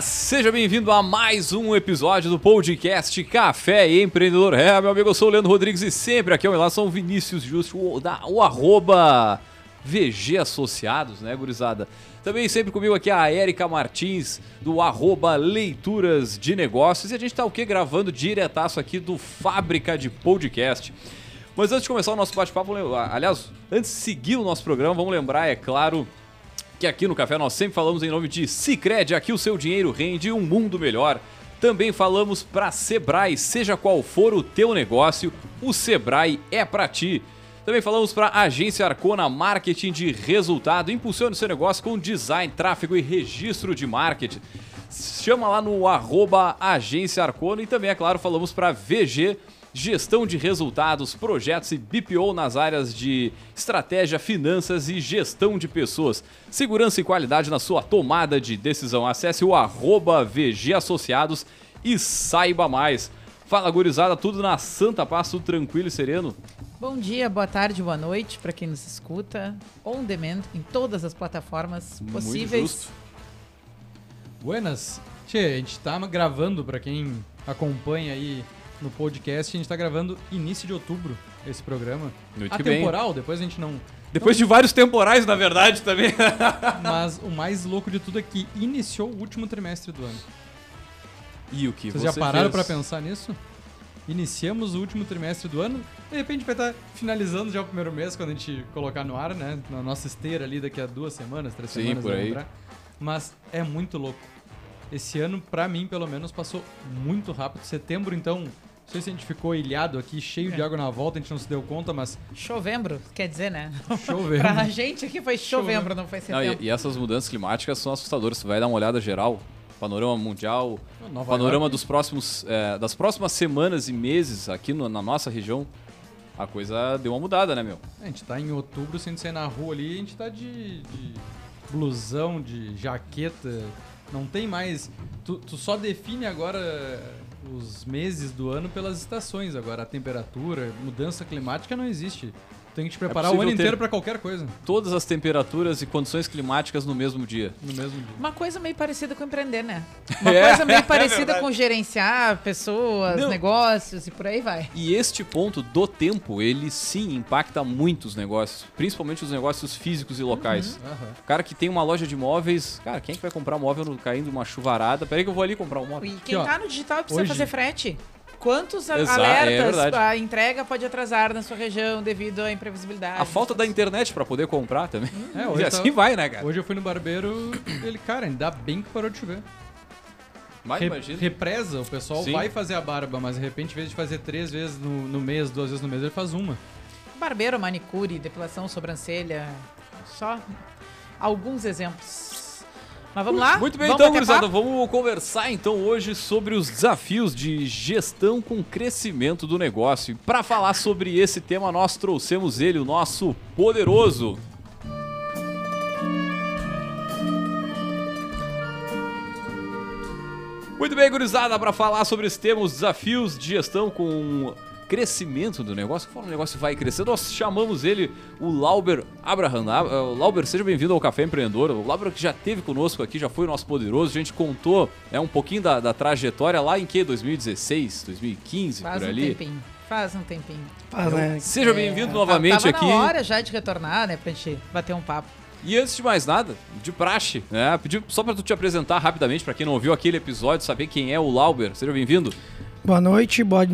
Seja bem-vindo a mais um episódio do podcast Café e Empreendedor. É, meu amigo, eu sou o Leandro Rodrigues e sempre aqui ao meu lado são Vinícius Justo, o, da, o arroba VG Associados, né, gurizada? Também sempre comigo aqui a Érica Martins, do arroba Leituras de Negócios. E a gente tá o quê? Gravando diretaço aqui do Fábrica de Podcast. Mas antes de começar o nosso bate-papo, aliás, antes de seguir o nosso programa, vamos lembrar, é claro, que aqui no Café nós sempre falamos em nome de Cicred, aqui o seu dinheiro rende um mundo melhor. Também falamos para Sebrae, seja qual for o teu negócio, o Sebrae é para ti. Também falamos para Agência Arcona Marketing de Resultado. Impulsione o seu negócio com design, tráfego e registro de marketing. Chama lá no arroba Agência Arcona e também, é claro, falamos para VG Gestão de Resultados, Projetos e BPO nas áreas de estratégia, finanças e gestão de pessoas. Segurança e qualidade na sua tomada de decisão. Acesse o arroba VG Associados e saiba mais. Fala, gurizada, tudo na Santa Paz, tudo tranquilo e sereno? Bom dia, boa tarde, boa noite para quem nos escuta. On demand, em todas as plataformas possíveis. Muito justo. Buenas. Tchê, a gente tá gravando, para quem acompanha aí no podcast, a gente tá gravando início de outubro esse programa. Muito Atemporal, bem. depois a gente não... Depois não... de vários temporais, na verdade, também. Mas o mais louco de tudo é que iniciou o último trimestre do ano. E o que Vocês você já pararam para pensar nisso? Iniciamos o último trimestre do ano, de repente vai estar finalizando já o primeiro mês quando a gente colocar no ar, né? Na nossa esteira ali daqui a duas semanas, três Sim, semanas. por aí. Mas é muito louco. Esse ano, para mim, pelo menos, passou muito rápido. Setembro, então, não sei se a gente ficou ilhado aqui, cheio é. de água na volta, a gente não se deu conta, mas. Chovembro, quer dizer, né? Chovembro. pra gente aqui foi chovembro, não foi setembro. Não, e, e, essas mudanças climáticas são assustadoras. Você vai dar uma olhada geral panorama mundial, Nova panorama York. dos próximos, é, das próximas semanas e meses aqui no, na nossa região, a coisa deu uma mudada, né, meu? A gente tá em outubro, sem sair na rua ali, a gente tá de, de blusão, de jaqueta. Não tem mais. Tu, tu só define agora os meses do ano pelas estações. Agora, a temperatura, mudança climática não existe. Tem que te preparar é o ano inteiro para qualquer coisa. Todas as temperaturas e condições climáticas no mesmo dia. No mesmo dia. Uma coisa meio parecida com empreender, né? Uma é, coisa meio é parecida é com gerenciar pessoas, Não. negócios e por aí vai. E este ponto do tempo, ele sim impacta muito os negócios, principalmente os negócios físicos e locais. Uhum. Uhum. O cara que tem uma loja de móveis, cara, quem é que vai comprar móvel caindo uma chuvarada? Peraí que eu vou ali comprar um móvel. E quem Aqui, tá no digital precisa hoje, fazer frete quantos Exato, é alertas é a entrega pode atrasar na sua região devido à imprevisibilidade. A falta da internet para poder comprar também. É, hoje e assim tá... vai, né, cara? Hoje eu fui no barbeiro, ele, cara, ainda bem que parou de chover. Mas Re imagina. Represa, o pessoal Sim. vai fazer a barba, mas de repente, em vez de fazer três vezes no, no mês, duas vezes no mês, ele faz uma. Barbeiro, manicure, depilação, sobrancelha, só alguns exemplos. Mas vamos lá? Muito bem, vamos então, gurizada, vamos conversar então hoje sobre os desafios de gestão com crescimento do negócio. E para falar sobre esse tema, nós trouxemos ele, o nosso poderoso Muito bem, gurizada, para falar sobre esse tema, os desafios de gestão com crescimento do negócio, conforme o negócio vai crescendo, nós chamamos ele o Lauber Abraham. Ah, o Lauber, seja bem-vindo ao Café Empreendedor. O Lauber que já teve conosco aqui, já foi o nosso poderoso. A gente contou né, um pouquinho da, da trajetória lá em que? 2016, 2015, Faz por um ali. Tempinho. Faz um tempinho. Faz, né? Seja é, bem-vindo novamente tava aqui. na hora já de retornar, né, pra gente bater um papo. E antes de mais nada, de praxe, né? Pedir só para tu te apresentar rapidamente, para quem não ouviu aquele episódio, saber quem é o Lauber. Seja bem-vindo. Boa noite, boa,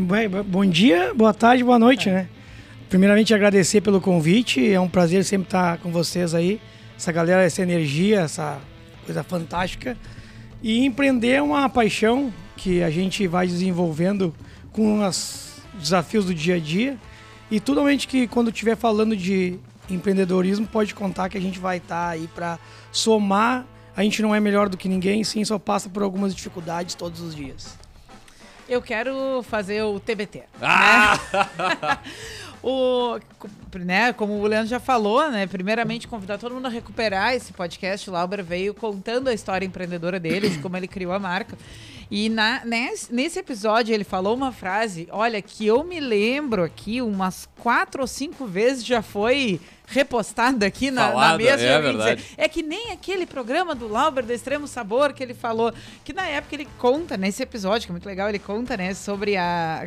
bom dia, boa tarde, boa noite, é. né? Primeiramente agradecer pelo convite, é um prazer sempre estar com vocês aí, essa galera, essa energia, essa coisa fantástica. E empreender é uma paixão que a gente vai desenvolvendo com os desafios do dia a dia. E totalmente que quando estiver falando de empreendedorismo, pode contar que a gente vai estar aí para somar. A gente não é melhor do que ninguém, sim, só passa por algumas dificuldades todos os dias. Eu quero fazer o TBT. Ah! Né? o, né, como o Leandro já falou, né? Primeiramente, convidar todo mundo a recuperar esse podcast. O Lauber veio contando a história empreendedora dele, de como ele criou a marca. E na, nesse, nesse episódio ele falou uma frase, olha, que eu me lembro aqui umas quatro ou cinco vezes já foi repostada aqui na, Falada, na mesa. É. Dizer, é que nem aquele programa do Lauber do Extremo Sabor que ele falou, que na época ele conta, nesse episódio, que é muito legal, ele conta, né, sobre a,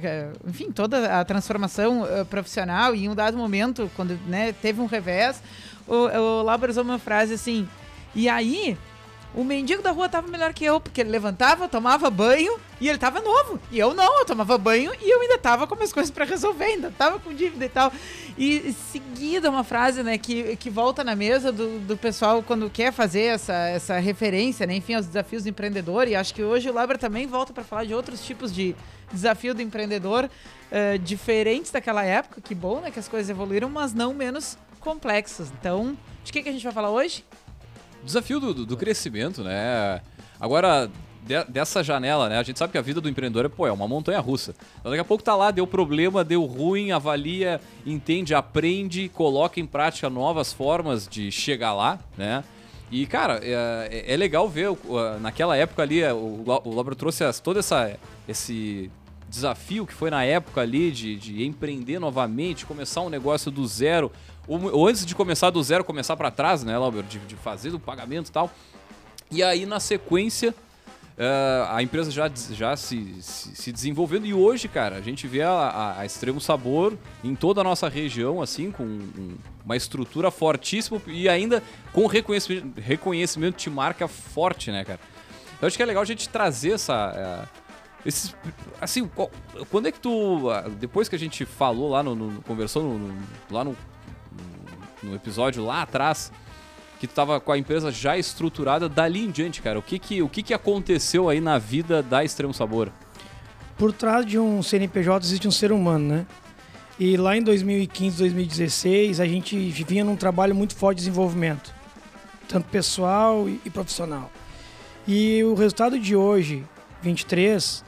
enfim, toda a transformação uh, profissional e em um dado momento, quando, né, teve um revés, o, o Lauber usou uma frase assim, e aí o mendigo da rua tava melhor que eu, porque ele levantava, tomava banho e ele tava novo. E eu não, eu tomava banho e eu ainda tava com as coisas para resolver, ainda tava com dívida e tal. E seguida uma frase, né, que, que volta na mesa do, do pessoal quando quer fazer essa, essa referência, né, enfim, aos desafios do empreendedor. E acho que hoje o Labra também volta para falar de outros tipos de desafio do empreendedor uh, diferentes daquela época. Que bom, né, que as coisas evoluíram, mas não menos complexos. Então, de que, que a gente vai falar hoje? Desafio do, do, crescimento, né? Agora, de, dessa janela, né? A gente sabe que a vida do empreendedor é, pô, é uma montanha russa. Então, daqui a pouco tá lá, deu problema, deu ruim, avalia, entende, aprende, coloca em prática novas formas de chegar lá, né? E, cara, é, é legal ver, naquela época ali, o, o Labro trouxe todo essa, esse desafio que foi na época ali de, de empreender novamente, começar um negócio do zero, ou, antes de começar do zero, começar para trás, né, Lauber? De, de, fazer o pagamento e tal. E aí, na sequência, uh, a empresa já, já se, se, se, desenvolvendo. E hoje, cara, a gente vê a, a, a, Extremo Sabor em toda a nossa região, assim, com um, uma estrutura fortíssima e ainda com reconhecimento, reconhecimento de marca forte, né, cara? Então, acho que é legal a gente trazer essa. Uh, esses, assim, quando é que tu. Ah, depois que a gente falou lá no. no conversou no, lá no no episódio lá atrás, que tu tava com a empresa já estruturada dali em diante, cara. O que que, o que, que aconteceu aí na vida da Extremo Sabor? Por trás de um CNPJ existe um ser humano, né? E lá em 2015, 2016, a gente vinha num trabalho muito forte de desenvolvimento, tanto pessoal e profissional. E o resultado de hoje, 23,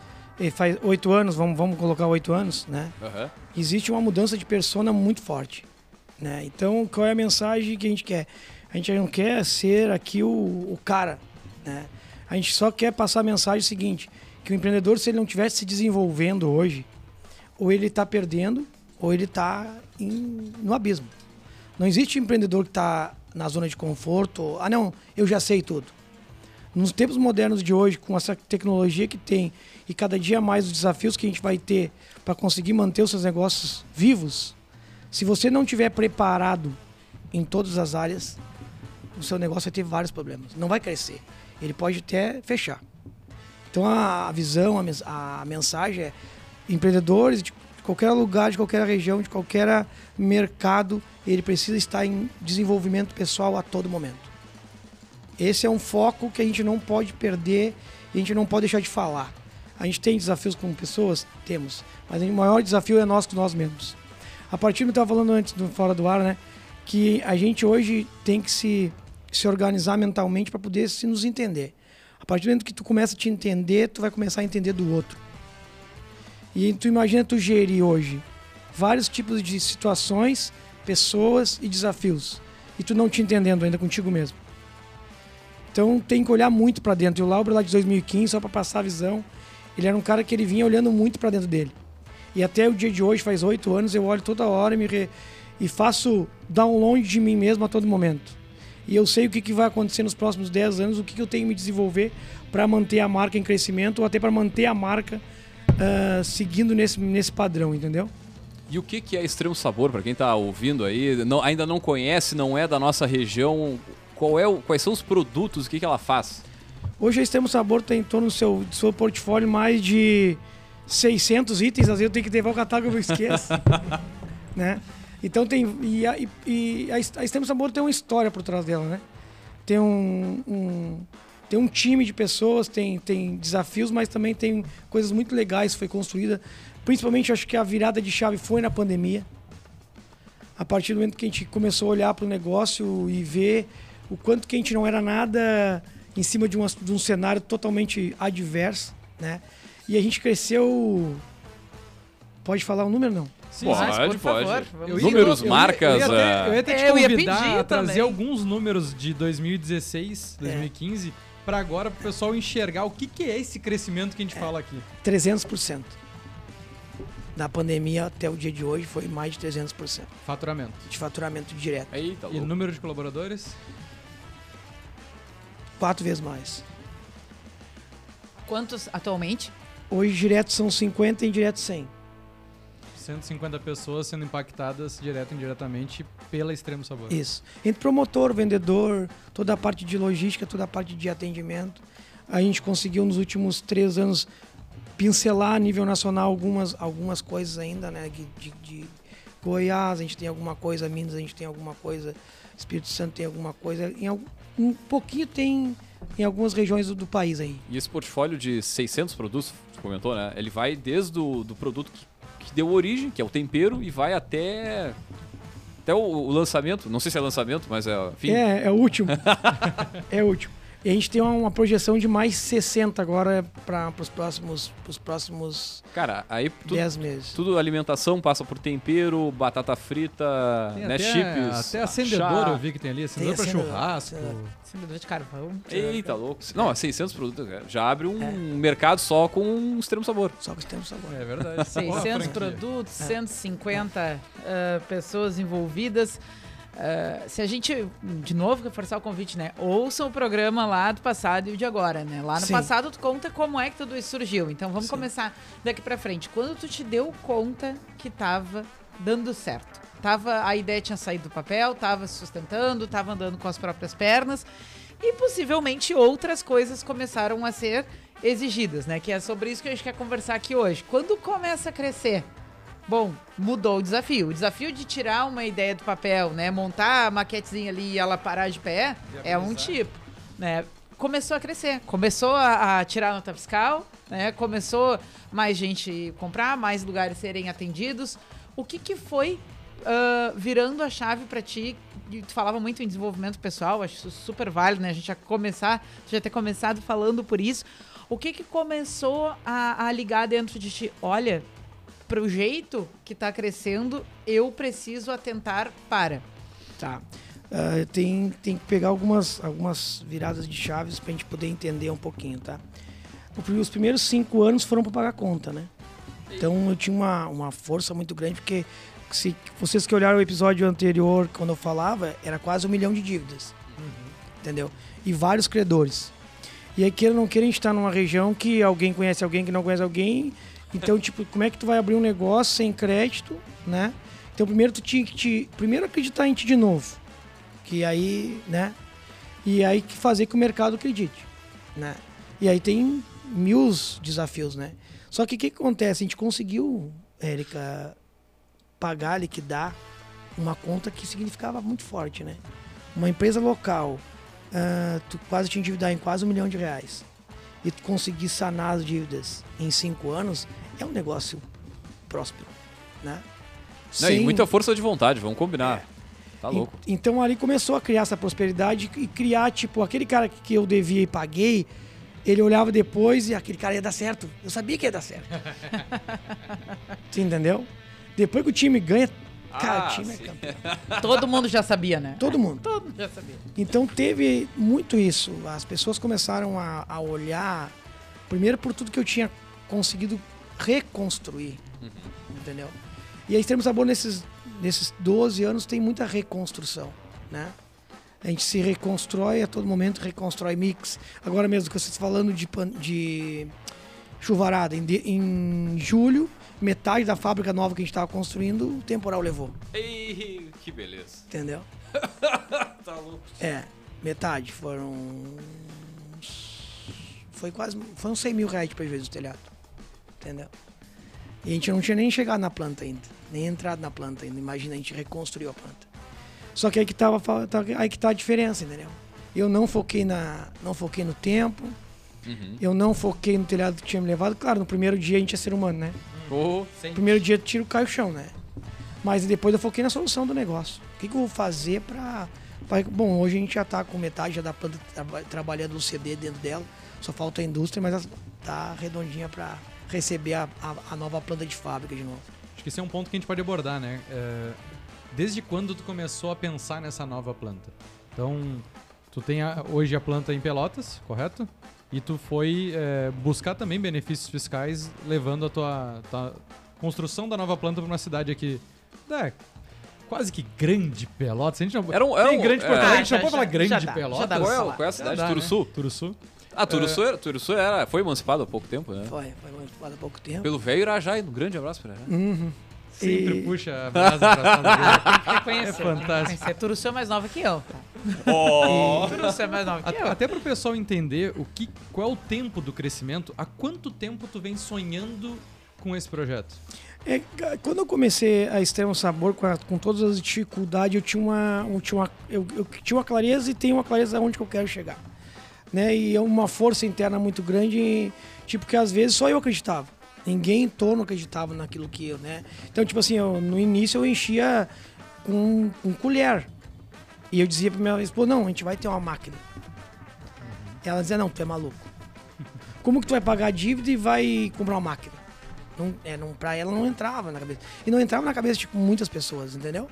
faz oito anos, vamos, vamos colocar oito anos, né? Uhum. Existe uma mudança de persona muito forte. Né? Então, qual é a mensagem que a gente quer? A gente não quer ser aqui o, o cara. Né? A gente só quer passar a mensagem seguinte: que o empreendedor, se ele não estiver se desenvolvendo hoje, ou ele está perdendo, ou ele está no abismo. Não existe empreendedor que está na zona de conforto. Ah, não, eu já sei tudo. Nos tempos modernos de hoje, com essa tecnologia que tem e cada dia mais os desafios que a gente vai ter para conseguir manter os seus negócios vivos, se você não tiver preparado em todas as áreas, o seu negócio vai ter vários problemas. Não vai crescer. Ele pode até fechar. Então a visão, a mensagem é empreendedores de qualquer lugar, de qualquer região, de qualquer mercado, ele precisa estar em desenvolvimento pessoal a todo momento. Esse é um foco que a gente não pode perder e a gente não pode deixar de falar. A gente tem desafios com pessoas? Temos. Mas o maior desafio é nós com nós mesmos. A partir do que eu estava falando antes do fora do ar, né? Que a gente hoje tem que se, se organizar mentalmente para poder se nos entender. A partir do momento que tu começa a te entender, tu vai começar a entender do outro. E tu imagina tu gerir hoje vários tipos de situações, pessoas e desafios. E tu não te entendendo ainda contigo mesmo. Então tem que olhar muito para dentro. E o Lauro lá de 2015, só para passar a visão, ele era um cara que ele vinha olhando muito para dentro dele. E até o dia de hoje, faz oito anos, eu olho toda hora e, me re... e faço download de mim mesmo a todo momento. E eu sei o que, que vai acontecer nos próximos dez anos, o que, que eu tenho que me desenvolver para manter a marca em crescimento ou até para manter a marca uh, seguindo nesse, nesse padrão, entendeu? E o que, que é Extremo Sabor, para quem está ouvindo aí, não, ainda não conhece, não é da nossa região, qual é o, quais são os produtos, o que, que ela faz? Hoje a Extremo Sabor tem em torno do seu, do seu portfólio mais de 600 itens, às vezes eu tenho que levar o catálogo e eu esqueço. né? Então tem. E a, e a, Extremo Sabor tem uma história por trás dela, né? Tem um, um, tem um time de pessoas, tem, tem desafios, mas também tem coisas muito legais que foi construída. Principalmente acho que a virada de chave foi na pandemia. A partir do momento que a gente começou a olhar para o negócio e ver o quanto que a gente não era nada em cima de, uma, de um cenário totalmente adverso, né? E a gente cresceu. Pode falar o um número não? Sim, pode, pode. números, eu, marcas. Eu, ia, eu ia, te é, convidar a trazer também. alguns números de 2016, 2015. É. pra agora, pro pessoal enxergar o que, que é esse crescimento que a gente fala aqui. 300%. Da pandemia até o dia de hoje foi mais de 300% Faturamento. de faturamento direto. Eita, E número de colaboradores? Quatro vezes mais. Quantos atualmente? Hoje direto são 50 e indireto 100. 150 pessoas sendo impactadas direto e indiretamente pela Extremo Sabor. Isso. Entre promotor, vendedor, toda a parte de logística, toda a parte de atendimento. A gente conseguiu nos últimos três anos pincelar a nível nacional algumas, algumas coisas ainda, né? De, de- de Goiás, a gente tem alguma coisa, Minas, a gente tem alguma coisa, Espírito Santo tem alguma coisa. Em algum, um pouquinho tem em algumas regiões do, do país aí. E esse portfólio de 600 produtos, você comentou, né? Ele vai desde o do produto que, que deu origem, que é o tempero, e vai até até o, o lançamento. Não sei se é lançamento, mas é, enfim. É, é o último. é o último. E a gente tem uma, uma projeção de mais 60 agora para os próximos, pros próximos Cara, aí tudo, 10 meses. tudo alimentação passa por tempero, batata frita, Tem né, até, chips, até acendedor chá. eu vi que tem ali, acendedor acendedor, churrasco. acendedor. Acendedor de carvão. Eita, louco. Não, é 600 produtos, cara. Já abre um É. mercado só com um extremo sabor. Só que temos agora. É verdade. Boa 600 franquia. produtos, 150 ah, pessoas envolvidas. Ah, se a gente, de novo, reforçar o convite, né? Ouçam o programa lá do passado e o de agora, né? Lá no Sim. passado tu conta como é que tudo isso surgiu. Então vamos Sim. começar daqui pra frente. Quando tu te deu conta que tava dando certo? Tava, a ideia tinha saído do papel, tava se sustentando, tava andando com as próprias pernas e possivelmente outras coisas começaram a ser exigidas, né? Que é sobre isso que a gente quer conversar aqui hoje. Quando começa a crescer, Bom, mudou o desafio. O desafio de tirar uma ideia do papel, né? Montar a maquetezinha ali e ela parar de pé é um tipo, né? Começou a crescer, começou a, a tirar nota fiscal, né? Começou mais gente comprar, mais lugares serem atendidos. O que que foi ah, virando a chave pra ti? Tu falava muito em desenvolvimento pessoal, acho isso super válido, né? A gente já começar, já ter começado falando por isso. O que que começou a, a ligar dentro de ti? Olha, pro jeito que tá crescendo, eu preciso atentar para. Tá. Ah, tem, tem que pegar algumas, algumas viradas de chaves pra gente poder entender um pouquinho, tá? O Os primeiros cinco anos foram para pagar conta, né? Então eu tinha uma, uma força muito grande, porque se vocês que olharam o episódio anterior, quando eu falava, era quase um milhão de dívidas. Entendeu? E vários credores. E aí, queira ou não queira, a gente tá numa região que alguém conhece alguém que não conhece alguém. Então, tipo, como é que tu vai abrir um negócio sem crédito, né? Então, primeiro tu tinha que te... Primeiro acreditar em ti de novo. Que aí, né? E aí que fazer que o mercado acredite, né? E aí tem mil desafios, né? Só que o que acontece? A gente conseguiu, Érica, pagar, liquidar uma conta que significava muito forte, né? Uma empresa local, ah, tu quase te endividar em quase um milhão de reais e conseguir sanar as dívidas em cinco anos é um negócio próspero, né? Não, e Sem- muita força de vontade, vamos combinar. Tá en- louco. Então ali começou a criar essa prosperidade e criar, tipo, aquele cara que eu devia e paguei, ele olhava depois e aquele cara ia dar certo. Eu sabia que ia dar certo. Você entendeu? Depois que o time ganha, cara, Ah, time é sim. campeão. Todo mundo já sabia, né? Todo mundo. Todo mundo já sabia. Então teve muito isso. As pessoas começaram a, a olhar, primeiro por tudo que eu tinha conseguido reconstruir. Entendeu? E a Extremo Sabor nesses, nesses 12 anos tem muita reconstrução, né? A gente se reconstrói a todo momento, reconstrói mix. Agora mesmo que vocês falando de, pan- de chuvarada, em, de- em julho, metade da fábrica nova que a gente estava construindo, o temporal levou, Ei, que beleza. entendeu? Tá louco. É, metade. Foram. Foi quase. Foi uns 100 mil reais de prejuízo do telhado. Entendeu? E a gente não tinha nem chegado na planta ainda. Nem entrado na planta ainda. Imagina, a gente reconstruiu a planta. Só que aí que, tava, tá- aí que tá a diferença, entendeu? Eu não foquei, na, não foquei no tempo. Uhum. Eu não foquei no telhado que tinha me levado. Claro, no primeiro dia a gente é ser humano, né? Oh, No primeiro dia tiro cai o chão, né? Mas depois eu foquei na solução do negócio. O que, que eu vou fazer pra, pra- Bom, hoje a gente já tá com metade já da planta traba- trabalhando no CD dentro dela. Só falta a indústria, mas ela tá redondinha pra receber a, a- a nova planta de fábrica de novo. Acho que esse é um ponto que a gente pode abordar, né? É, desde quando tu começou a pensar nessa nova planta? Então, Tu tem a- hoje a planta em Pelotas, correto? E tu foi é, buscar também benefícios fiscais, levando a tua, tua construção da nova planta para uma cidade aqui. É, quase que grande Pelotas. A gente não. Era um- era um- grande é. Porto Alegre, a Ah, gente não já- pode falar já- grande já dá, já Pelotas. dá Qual é, qual é a cidade? Dá, né? Turuçu? Turuçu. Ah, Turuçu, era, Turuçu era, foi emancipado há pouco tempo, né? Foi, foi emancipado há pouco tempo. Pelo velho Irajá, um grande abraço pra Irajá. Uhum. Sempre E- puxa a brasa pra São Miguel. Reconhecer. É fantástico. Turuçu é mais nova que eu. Oh. Turuçu é mais nova que Até, eu. até pro pessoal entender o que, qual é o tempo do crescimento, há quanto tempo tu vem sonhando com esse projeto? É, quando eu comecei a Extremo Sabor, com, a- com todas as dificuldades, eu tinha uma, eu tinha uma, eu, eu tinha uma clareza e tenho uma clareza onde que eu quero chegar. Né? E é uma força interna muito grande, tipo, que às vezes só eu acreditava. Ninguém em torno acreditava naquilo que eu, né? Então, tipo assim, eu, no início eu enchia com, com colher. E eu dizia pra minha esposa, não, a gente vai ter uma máquina. Ela dizia, não, tu é maluco. Como que tu vai pagar a dívida e vai comprar uma máquina? Não, é, não, pra ela não entrava na cabeça. E não entrava na cabeça de muitas pessoas, entendeu?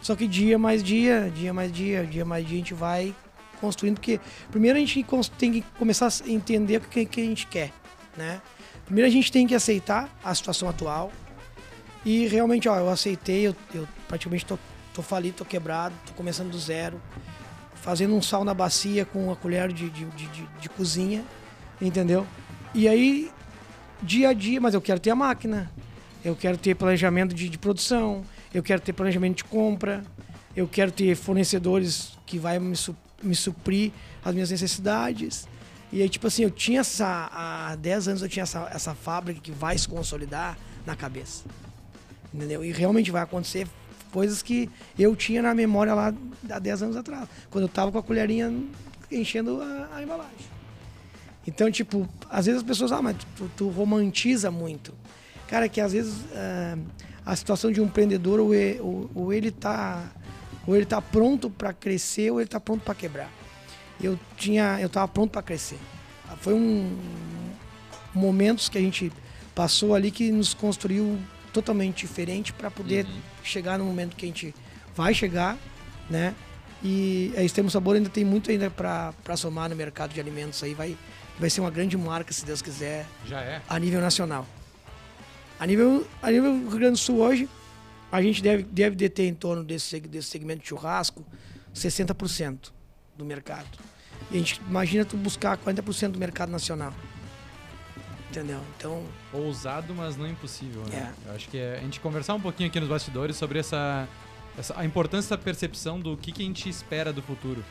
Só que dia mais dia, dia mais dia, dia mais dia a gente vai construindo, porque primeiro a gente tem que começar a entender o que, que a gente quer, né? Primeiro a gente tem que aceitar a situação atual. E realmente, ó, eu aceitei, eu, eu praticamente tô, tô falido, tô quebrado, tô começando do zero, fazendo um sal na bacia com uma colher de, de, de, de- de cozinha, entendeu? E aí dia a dia, mas eu quero ter a máquina, eu quero ter planejamento de, de produção, eu quero ter planejamento de compra, eu quero ter fornecedores que vai me, su- me suprir as minhas necessidades. E aí, tipo assim, eu tinha essa. Há 10 anos eu tinha essa, essa fábrica que vai se consolidar na cabeça. Entendeu? E realmente vai acontecer coisas que eu tinha na memória lá há 10 anos atrás, quando eu tava com a colherinha enchendo a, a embalagem. Então, tipo, às vezes as pessoas, ah, mas tu, tu romantiza muito. Cara, que às vezes ah, a situação de um empreendedor, ou, e- ou- ou ele tá ou ele tá pronto para crescer, ou ele tá pronto para quebrar. Eu tinha, eu tava pronto para crescer. Foi um momentos que a gente passou ali que nos construiu totalmente diferente para poder chegar no momento que a gente vai chegar, né? E a Extremo Sabor ainda tem muito ainda para somar no mercado de alimentos aí, vai vai ser uma grande marca se Deus quiser Já é. a nível nacional. A nível, a nível Rio Grande do Sul hoje, a gente deve, deve deter em torno desse, desse segmento de churrasco 60% do mercado. E a gente imagina tu buscar 40% do mercado nacional. Entendeu? Então, Ousado, mas não impossível, né? É. Eu acho que é, a gente conversar um pouquinho aqui nos bastidores sobre essa, essa- a importância da percepção do que, que a gente espera do futuro.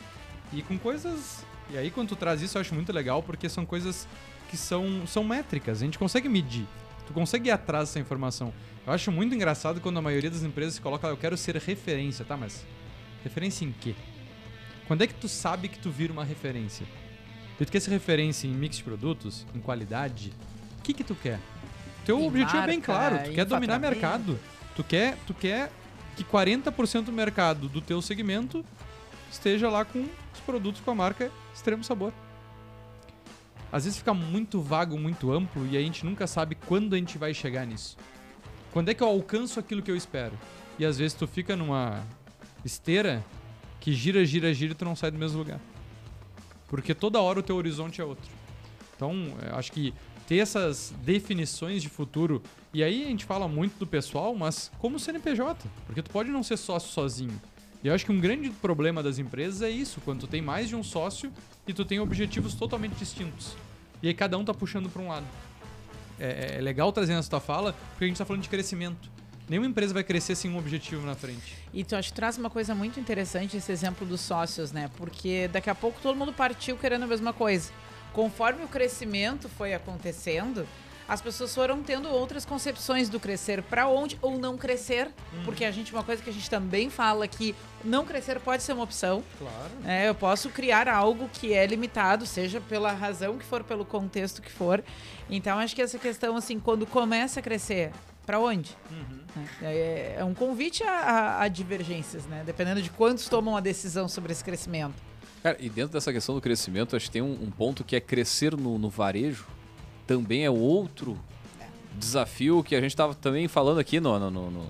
E com coisas. E aí, quando tu traz isso, eu acho muito legal, porque são coisas que são, são métricas. A gente consegue medir. Tu consegue ir atrás dessa informação. Eu acho muito engraçado quando a maioria das empresas coloca, "Ah, eu quero ser referência, tá? Mas referência em quê? Quando é que tu sabe que tu vira uma referência? Tu quer ser referência em mix de produtos, em qualidade? O que que tu quer? Teu Em objetivo é bem marca, claro, tu quer dominar mercado. Tu quer, tu quer que 40% do mercado do teu segmento esteja lá com os produtos com a marca Extremo Sabor. Às vezes fica muito vago, muito amplo e a gente nunca sabe quando a gente vai chegar nisso. Quando é que eu alcanço aquilo que eu espero? E às vezes tu fica numa esteira que gira, gira, gira e tu não sai do mesmo lugar. Porque toda hora o teu horizonte é outro. Então, eu acho que ter essas definições de futuro, e aí a gente fala muito do pessoal, mas como CNPJ, porque tu pode não ser sócio sozinho. E eu acho que um grande problema das empresas é isso, quando tu tem mais de um sócio e tu tem objetivos totalmente distintos. E aí cada um tá puxando para um lado. É, é legal trazer essa tua fala, porque a gente tá falando de crescimento. Nenhuma empresa vai crescer sem um objetivo na frente. E tu acho que traz uma coisa muito interessante esse exemplo dos sócios, né? Porque daqui a pouco todo mundo partiu querendo a mesma coisa. Conforme o crescimento foi acontecendo, as pessoas foram tendo outras concepções do crescer para onde ou não crescer, porque a gente uma coisa que a gente também fala que não crescer pode ser uma opção. Claro. É, eu posso criar algo que é limitado, seja pela razão que for, pelo contexto que for. Então, acho que essa questão, assim, quando começa a crescer, para onde? Né? É, é um convite a, a- a divergências, né? Dependendo de quantos tomam a decisão sobre esse crescimento. Cara, e dentro dessa questão do crescimento, acho que tem um, um ponto que é crescer no, no varejo. Também é outro desafio que a gente estava também falando aqui no, no- no-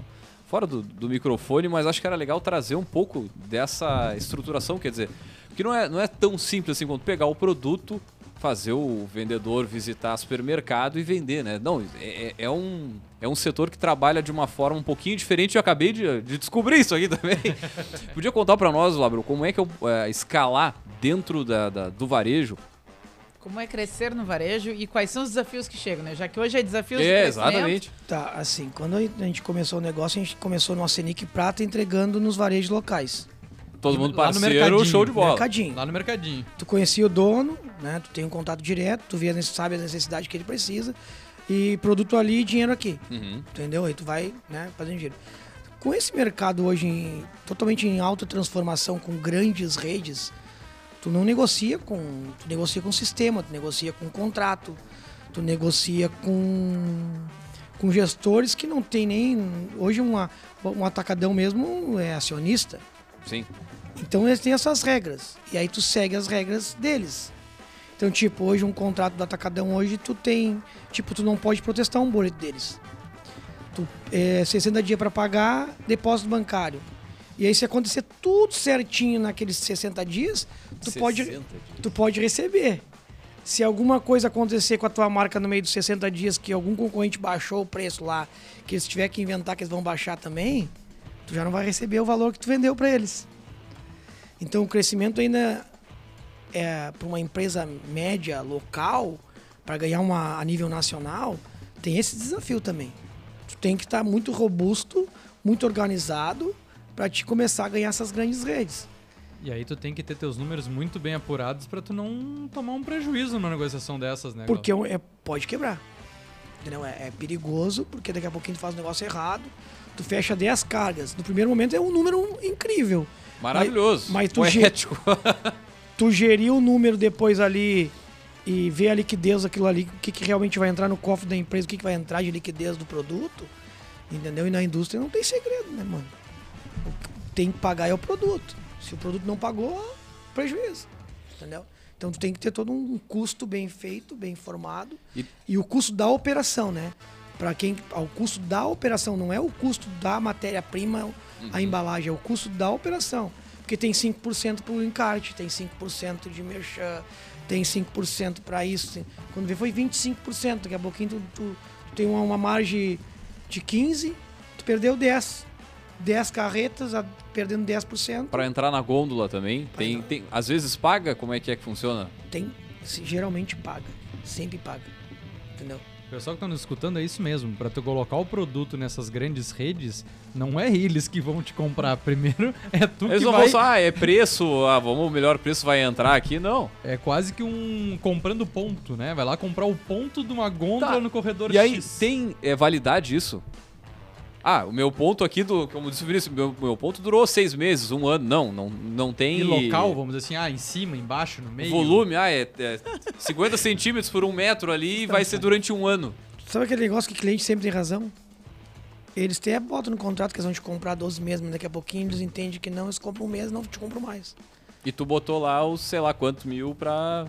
fora do, do microfone, mas acho que era legal trazer um pouco dessa estruturação, quer dizer, Porque não é, não é tão simples assim quanto pegar o produto, fazer o vendedor visitar supermercado e vender, né? Não, é, é- é um, é um setor que trabalha de uma forma um pouquinho diferente. Eu acabei de, de descobrir isso aqui também. Podia contar pra nós, Labro, como é que eu é, escalar dentro da, da- do varejo? Como é crescer no varejo e quais são os desafios que chegam, né? Já que hoje é desafios de É, crescimento. exatamente. Tá, assim, quando a gente começou o negócio, a gente começou no Acenic Prata entregando nos varejos locais. Todo mundo Lá no parceiro, mercadinho, show de bola. Mercadinho. Lá no mercadinho. Tu conhecia o dono, né? Tu tem um contato direto, tu vê, sabe a necessidade que ele precisa. E produto ali, dinheiro aqui. Uhum. Entendeu? Aí tu vai, né, fazendo dinheiro. Com esse mercado hoje em- totalmente em alta transformação, com grandes redes, tu não negocia com. Tu negocia com sistema, tu negocia com contrato, tu negocia com. com gestores que não tem nem. Hoje uma, um atacadão mesmo é acionista. Sim. Então eles têm essas regras. E aí tu segue as regras deles. Então, tipo, hoje um contrato do Atacadão hoje tu tem. Tipo, tu não pode protestar um boleto deles. Tu, é, 60 dias para pagar, depósito bancário. E aí, se acontecer tudo certinho naqueles 60 dias, tu, pode, 60 dias. tu pode receber. Se alguma coisa acontecer com a tua marca no meio dos 60 dias, que algum concorrente baixou o preço lá, que eles tiver que inventar que eles vão baixar também, tu já não vai receber o valor que tu vendeu para eles. Então o crescimento ainda é para uma empresa média local, para ganhar uma a nível nacional, tem esse desafio também. Tu tem que estar muito robusto, muito organizado para te começar a ganhar essas grandes redes. E aí tu tem que ter teus números muito bem apurados pra tu não tomar um prejuízo numa negociação dessas, né? Porque é, pode quebrar. Entendeu? É, é perigoso, porque daqui a pouquinho tu faz um negócio errado, tu fecha 10 cargas. No primeiro momento é um número incrível. Maravilhoso. mas tu poético. Tu gerir o número depois ali e ver a liquidez daquilo ali, o que, que realmente vai entrar no cofre da empresa, o que, que vai entrar de liquidez do produto, entendeu? E na indústria não tem segredo, né, mano? O que tem que pagar é o produto. Se o produto não pagou, prejuízo, entendeu? Então tu tem que ter todo um custo bem feito, bem informado E- e, o custo da operação, né? Para quem, o custo da operação não é o custo da matéria-prima, a embalagem, é o custo da operação. Porque tem 5% para o encarte, tem 5% de merchan, tem 5% para isso. tem- Quando vê foi 25%, daqui a pouquinho tu, tu- tu tem uma, uma margem de 15, tu perdeu 10. 10 carretas, a- perdendo 10%. Pra entrar na gôndola também, tem, tem, às vezes paga, como é que é que funciona? Tem, se- geralmente paga, sempre paga. Entendeu? O pessoal que tá nos escutando é isso mesmo. Pra tu colocar o produto nessas grandes redes, não é eles que vão te comprar. Primeiro é tu Eles que não vai... vão só, ah, é preço, ah, vamos, o melhor preço vai entrar aqui, não. É quase que um comprando ponto, né? Vai lá comprar o ponto de uma gôndola Tá. no corredor E aí, X. tem é, validade isso? Ah, o meu ponto aqui, do, como disse o Vinícius, meu, meu ponto durou seis meses, um ano. Não, não, não tem... E local, vamos dizer assim, ah, em cima, embaixo, no meio. Volume, ah, é, é 50 centímetros por um metro ali e vai ser durante um ano. Sabe aquele negócio que o cliente sempre tem razão? Eles até botam no contrato que eles vão te comprar 12 meses, mas daqui a pouquinho eles entendem que não, eles compram um mês não te compram mais. E tu botou lá os sei lá quantos mil pra...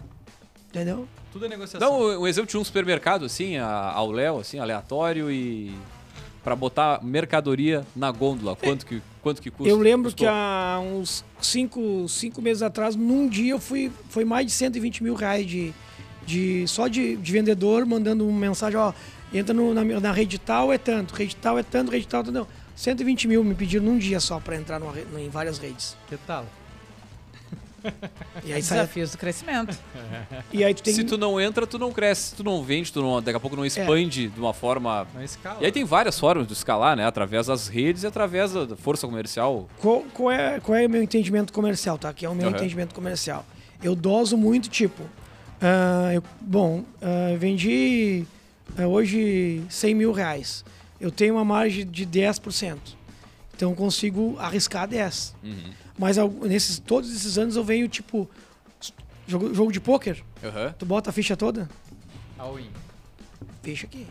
Entendeu? Tudo é negociação. Então, um exemplo de um supermercado, assim, a- ao Léo, assim, aleatório e... Pra botar mercadoria na gôndola, quanto que, quanto que custa? eu lembro custou? que há uns 5 cinco meses atrás, num dia, eu fui, foi mais de 120 mil reais de, de, só de, de vendedor mandando uma mensagem, ó, entra no, na, na rede tal é tanto, rede tal é tanto, rede tal, é tanto. Não, 120 mil me pediram num dia só pra entrar numa, em várias redes. Que tal? E aí, sai, Desafios do crescimento. e aí tu tem Se tu não entra, tu não cresce, se tu não vende, tu não, daqui a pouco É. não expande de uma forma. Na escala. E aí tem várias formas de escalar, né? Através das redes e através da força comercial. Qual, qual é, qual é o meu entendimento comercial, tá? Que é o meu Aham. entendimento comercial. Eu doso muito, tipo... ah, eu- bom, ah, vendi ah, hoje 100 mil reais. Eu tenho uma margem de 10%. Então eu consigo arriscar 10. Uhum. Mas nesses, todos esses anos eu venho, tipo... Jogo, jogo de pôquer. Aham. Tu bota a ficha toda, All-in. fecha aqui.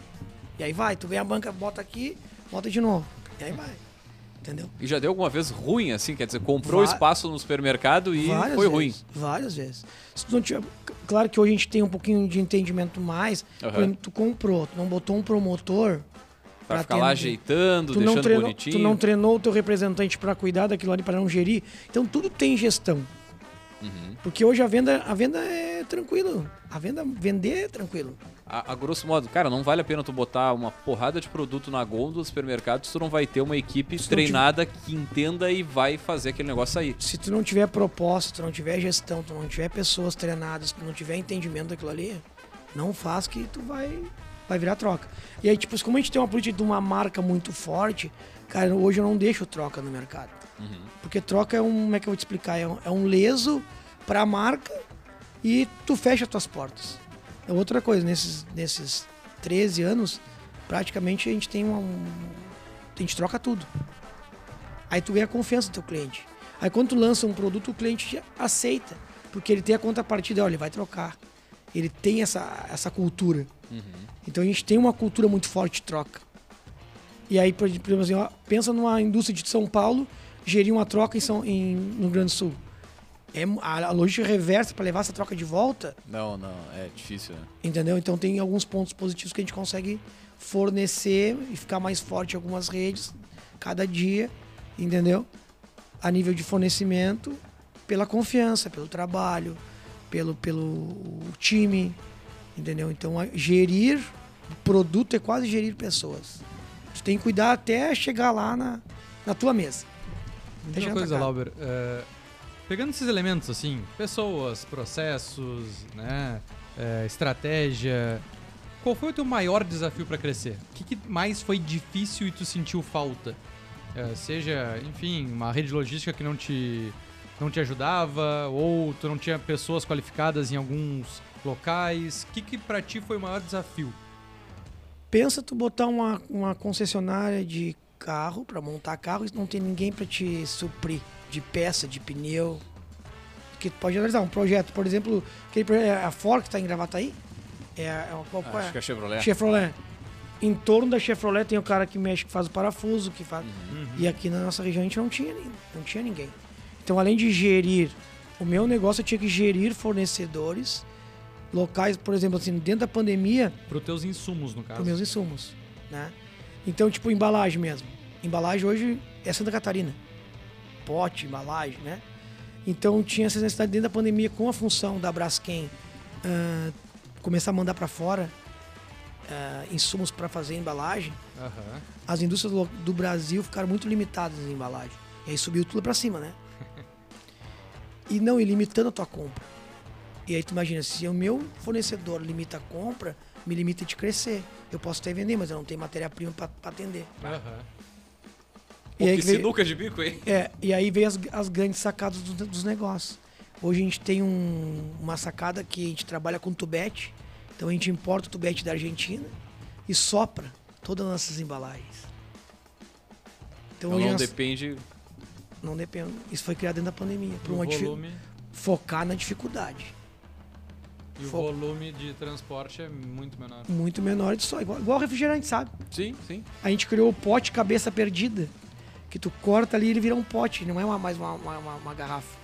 E aí vai. Tu vem a banca, bota aqui, bota de novo. E aí vai. Entendeu? E já deu alguma vez ruim, assim? Quer dizer, comprou Va- espaço no supermercado e Várias foi vezes, ruim. Várias vezes. Se tu não tiver, claro que hoje a gente tem um pouquinho de entendimento mais. Aham. Por exemplo, tu comprou, tu não botou um promotor. Pra pra ficar lá ajeitando, Tu não, deixando treinou, bonitinho. tu não treinou o teu representante para cuidar daquilo ali, para não gerir. Então tudo tem gestão. Uhum. Porque hoje a venda, a venda é tranquilo. A venda, vender é tranquilo. A, a grosso modo, cara, não vale a pena tu botar uma porrada de produto na gôndola do supermercado se tu não vai ter uma equipe Se não treinada que entenda e vai fazer aquele negócio sair. Se tu não tiver proposta, tu não tiver gestão, tu não tiver pessoas treinadas, tu não tiver entendimento daquilo ali, não faz que tu vai, vai virar troca. E aí, tipo, como a gente tem uma política de uma marca muito forte, cara, hoje eu não deixo troca no mercado. Porque troca é um, como é que eu vou te explicar? É um, é um leso pra marca e tu fecha tuas portas. É outra coisa, nesses, nesses 13 anos, praticamente a gente tem uma, um. A gente troca tudo. Aí tu ganha a confiança do teu cliente. Aí quando tu lança um produto, o cliente aceita. Porque ele tem a contrapartida, olha, ele vai trocar. Ele tem essa, essa cultura. Então a gente tem uma cultura muito forte de troca. E aí, por exemplo, assim, ó, pensa numa indústria de São Paulo gerir uma troca em São, em, no Rio Grande do Sul. É, a, a logística reversa para levar essa troca de volta, Não, não, é difícil, né? entendeu? Então tem alguns pontos positivos que a gente consegue fornecer e ficar mais forte em algumas redes cada dia, entendeu? A nível de fornecimento, pela confiança, pelo trabalho, pelo, pelo time, entendeu? Então gerir produto é quase gerir pessoas. Tu tem que cuidar até chegar lá na, na tua mesa. Deixa uma coisa. Lauber. é, pegando esses elementos, assim, pessoas, processos, né, é, estratégia, qual foi o teu maior desafio para crescer? O que, que mais foi difícil e tu sentiu falta? É, seja, enfim, uma rede logística que não te, não te ajudava, ou tu não tinha pessoas qualificadas em alguns locais. O que, que para ti foi o maior desafio? Pensa tu botar uma, uma concessionária de carro para montar carro e não tem ninguém para te suprir de peça, de pneu. Que tu pode analisar um projeto, por exemplo, aquele projeto, a Ford que está em Gravataí, é, é, uma- qual, qual é? Acho que é Chevrolet. Chevrolet. Em torno da Chevrolet tem o cara que mexe, que faz o parafuso, que faz. Uhum. E aqui na nossa região a gente não tinha, não tinha ninguém. Então, além de gerir o meu negócio, eu tinha que gerir fornecedores locais, por exemplo, assim, dentro da pandemia, Para os teus insumos, no para caso. meus insumos, né? Então, tipo, embalagem mesmo. Embalagem hoje é Santa Catarina. Pote, embalagem, né? Então, tinha essa necessidade dentro da pandemia com a função da Braskem ah, começar a mandar para fora ah, insumos para fazer embalagem. Aham. As indústrias lo- do Brasil ficaram muito limitadas em embalagem. E aí subiu tudo para cima, né? E não, e limitando a tua compra. E aí tu imagina, se o meu fornecedor limita a compra, me limita de crescer. Eu posso até vender, mas eu não tenho matéria-prima para atender. Aham. E aí que que veio- sinuca de bico, hein? É, e aí veio as, as grandes sacadas do- dos negócios. Hoje a gente tem um- uma sacada que a gente trabalha com tubete. Então a gente importa o tubete da Argentina e sopra todas as nossas embalagens. Então, Então não nós- depende. não depende. Isso foi criado dentro da pandemia. O difi- volume, focar na dificuldade. E o volume de transporte é muito menor. Muito menor de só. Igual, igual refrigerante, sabe? Sim, sim. A gente criou o pote cabeça perdida. Que tu corta ali e ele vira um pote, não é uma- mais uma, uma- uma- uma garrafa.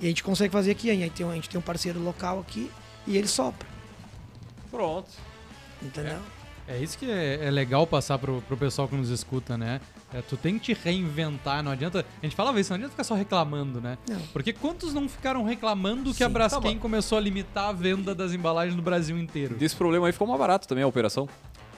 E a gente consegue fazer aqui. A gente, tem, um- a gente tem um parceiro local aqui e ele sopra. Pronto. Entendeu? É isso que é, é legal passar pro, pro pessoal que nos escuta, né? É, tu tem que te reinventar, não adianta. A gente falava isso, não adianta ficar só reclamando, né? Não. Porque quantos não ficaram reclamando que a Sim. Braskem Tá, começou a limitar a venda das embalagens no Brasil inteiro? Desse problema aí ficou mais barato também a operação.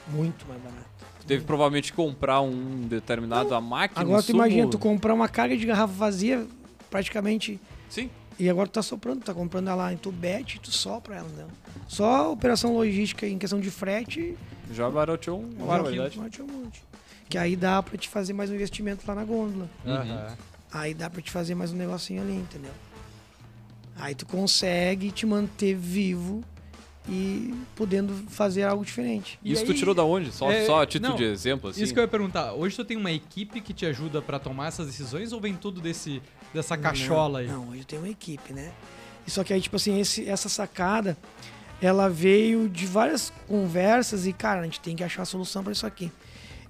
Muito mais barato. Tu teve provavelmente que comprar um determinado a máquina. Agora um tu imagina, sumo- tu comprar uma carga de garrafa vazia, praticamente. Sim. E agora tu tá soprando, tu tá comprando ela em tubete e tu sopra ela, né? Só a operação logística em questão de frete Já barateou uma Já barbaridade. bate um monte. Que aí dá pra te fazer mais um investimento lá na gôndola. Aham. Aí dá pra te fazer mais um negocinho ali, entendeu? Aí tu consegue te manter vivo e podendo fazer algo diferente. E Isso tu aí- tirou da onde? Só, É, só a título não, de exemplo, assim? Isso que eu ia perguntar. Hoje tu tem uma equipe que te ajuda pra tomar essas decisões ou vem tudo desse, dessa cachola aí? Não, hoje tem uma equipe, né? E só que aí, tipo assim, esse- essa sacada, ela veio de várias conversas e, cara, a gente tem que achar a solução pra isso aqui.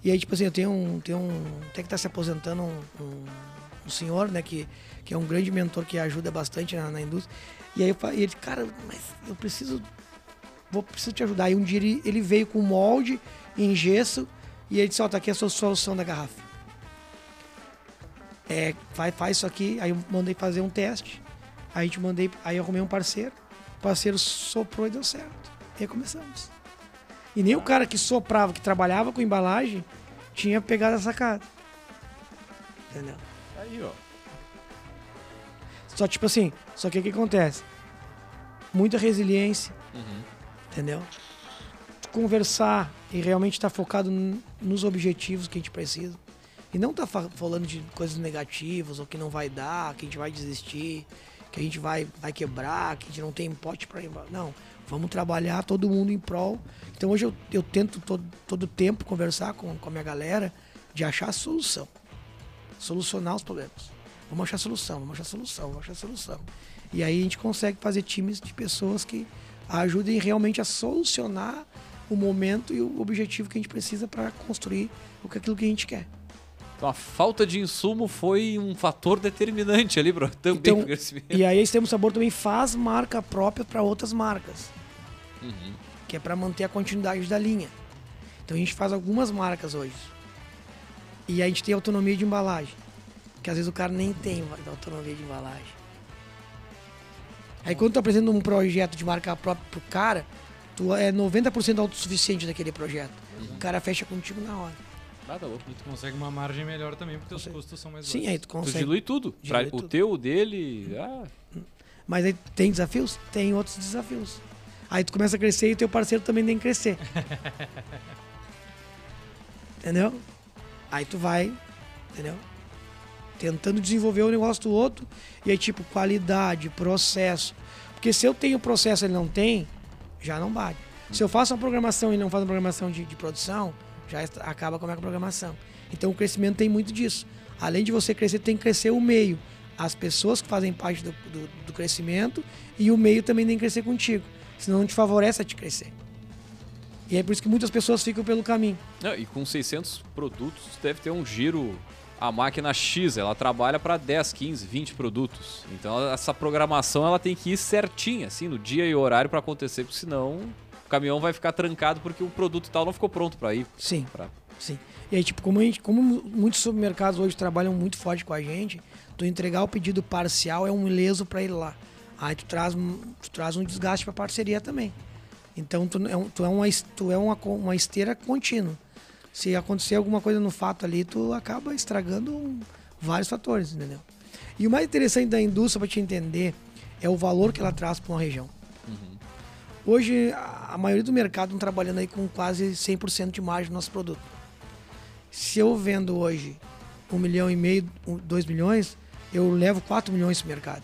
E aí, tipo assim, eu tenho um. Tenho um até que tá se aposentando um, um, um senhor, né, que, que é um grande mentor que ajuda bastante na, na indústria. E aí eu fa- e ele, cara, mas eu preciso. Vou preciso te ajudar. Aí um dia ele, ele veio com molde em gesso e ele disse, ó, tá aqui a sua solução da garrafa. É, faz, faz isso aqui. Aí eu mandei fazer um teste. Aí gente mandei, aí eu arrumei um parceiro, o parceiro soprou e deu certo. E aí começamos. E nem o cara que soprava, que trabalhava com embalagem, tinha pegado a sacada. Entendeu? Aí, ó. Só tipo assim, só que o que acontece? Muita resiliência, Uhum. entendeu? Conversar e realmente estar focado n- nos objetivos que a gente precisa. E não tá fa- falando de coisas negativas, ou que não vai dar, que a gente vai desistir, que a gente vai, vai quebrar, que a gente não tem pote para ir. Não, vamos trabalhar todo mundo em prol. Então hoje eu, eu tento todo, todo tempo conversar com, com a minha galera de achar a solução. Solucionar os problemas. Vamos achar solução, vamos achar solução, vamos achar solução. E aí a gente consegue fazer times de pessoas que ajudem realmente a solucionar o momento e o objetivo que a gente precisa para construir o que aquilo que a gente quer. Então a falta de insumo foi um fator determinante ali pra, também Então. E aí a Extremo Sabor também faz marca própria para outras marcas, Uhum. que é para manter a continuidade da linha. Então a gente faz algumas marcas hoje. E a gente tem autonomia de embalagem, que às vezes o cara nem tem autonomia de embalagem. Aí quando tu apresenta um projeto de marca própria pro cara, tu é 90% autossuficiente daquele projeto. O cara fecha contigo na hora. Nada louco. E tu consegue uma margem melhor também, porque os custos são mais Sim, baixos. aí tu Tu consegue. dilui tudo. Pra- Dilui o tudo. teu, o dele. Ah, Mas aí tem desafios? Tem outros desafios. Aí tu começa a crescer e o teu parceiro também tem que crescer. entendeu? Aí tu vai, entendeu? Tentando desenvolver o negócio do outro. E aí, tipo, qualidade, processo. Porque se eu tenho processo e ele não tem, já não bate. Se eu faço uma programação e não faço uma programação de, de produção, já acaba com a minha programação. Então o crescimento tem muito disso. Além de você crescer, tem que crescer o meio. As pessoas que fazem parte do, do, do crescimento e o meio também tem que crescer contigo. Senão não te favorece a te crescer. E é por isso que muitas pessoas ficam pelo caminho. não, e com 600 produtos deve ter um giro. A máquina X, ela trabalha para 10, 15, 20 produtos. Então essa programação ela tem que ir certinha, assim, no dia e horário para acontecer, porque senão o caminhão vai ficar trancado porque o produto tal não ficou pronto para ir. Sim. Pra... Sim. E aí, tipo, como, a gente, como muitos supermercados hoje trabalham muito forte com a gente, tu entregar o pedido parcial é um ileso para ele lá. Aí tu traz, um- tu traz um desgaste para parceria também. Então tu é, um- tu é, uma, tu é uma, uma esteira contínua. Se acontecer alguma coisa no fato ali, tu acaba estragando vários fatores, entendeu? E o mais interessante da indústria para te entender é o valor que ela traz para uma região. Hoje, a a maioria do mercado estão trabalhando aí com quase 100% de margem no nosso produto. Se eu vendo hoje um milhão e meio, um- dois milhões, eu levo 4 milhões pro mercado.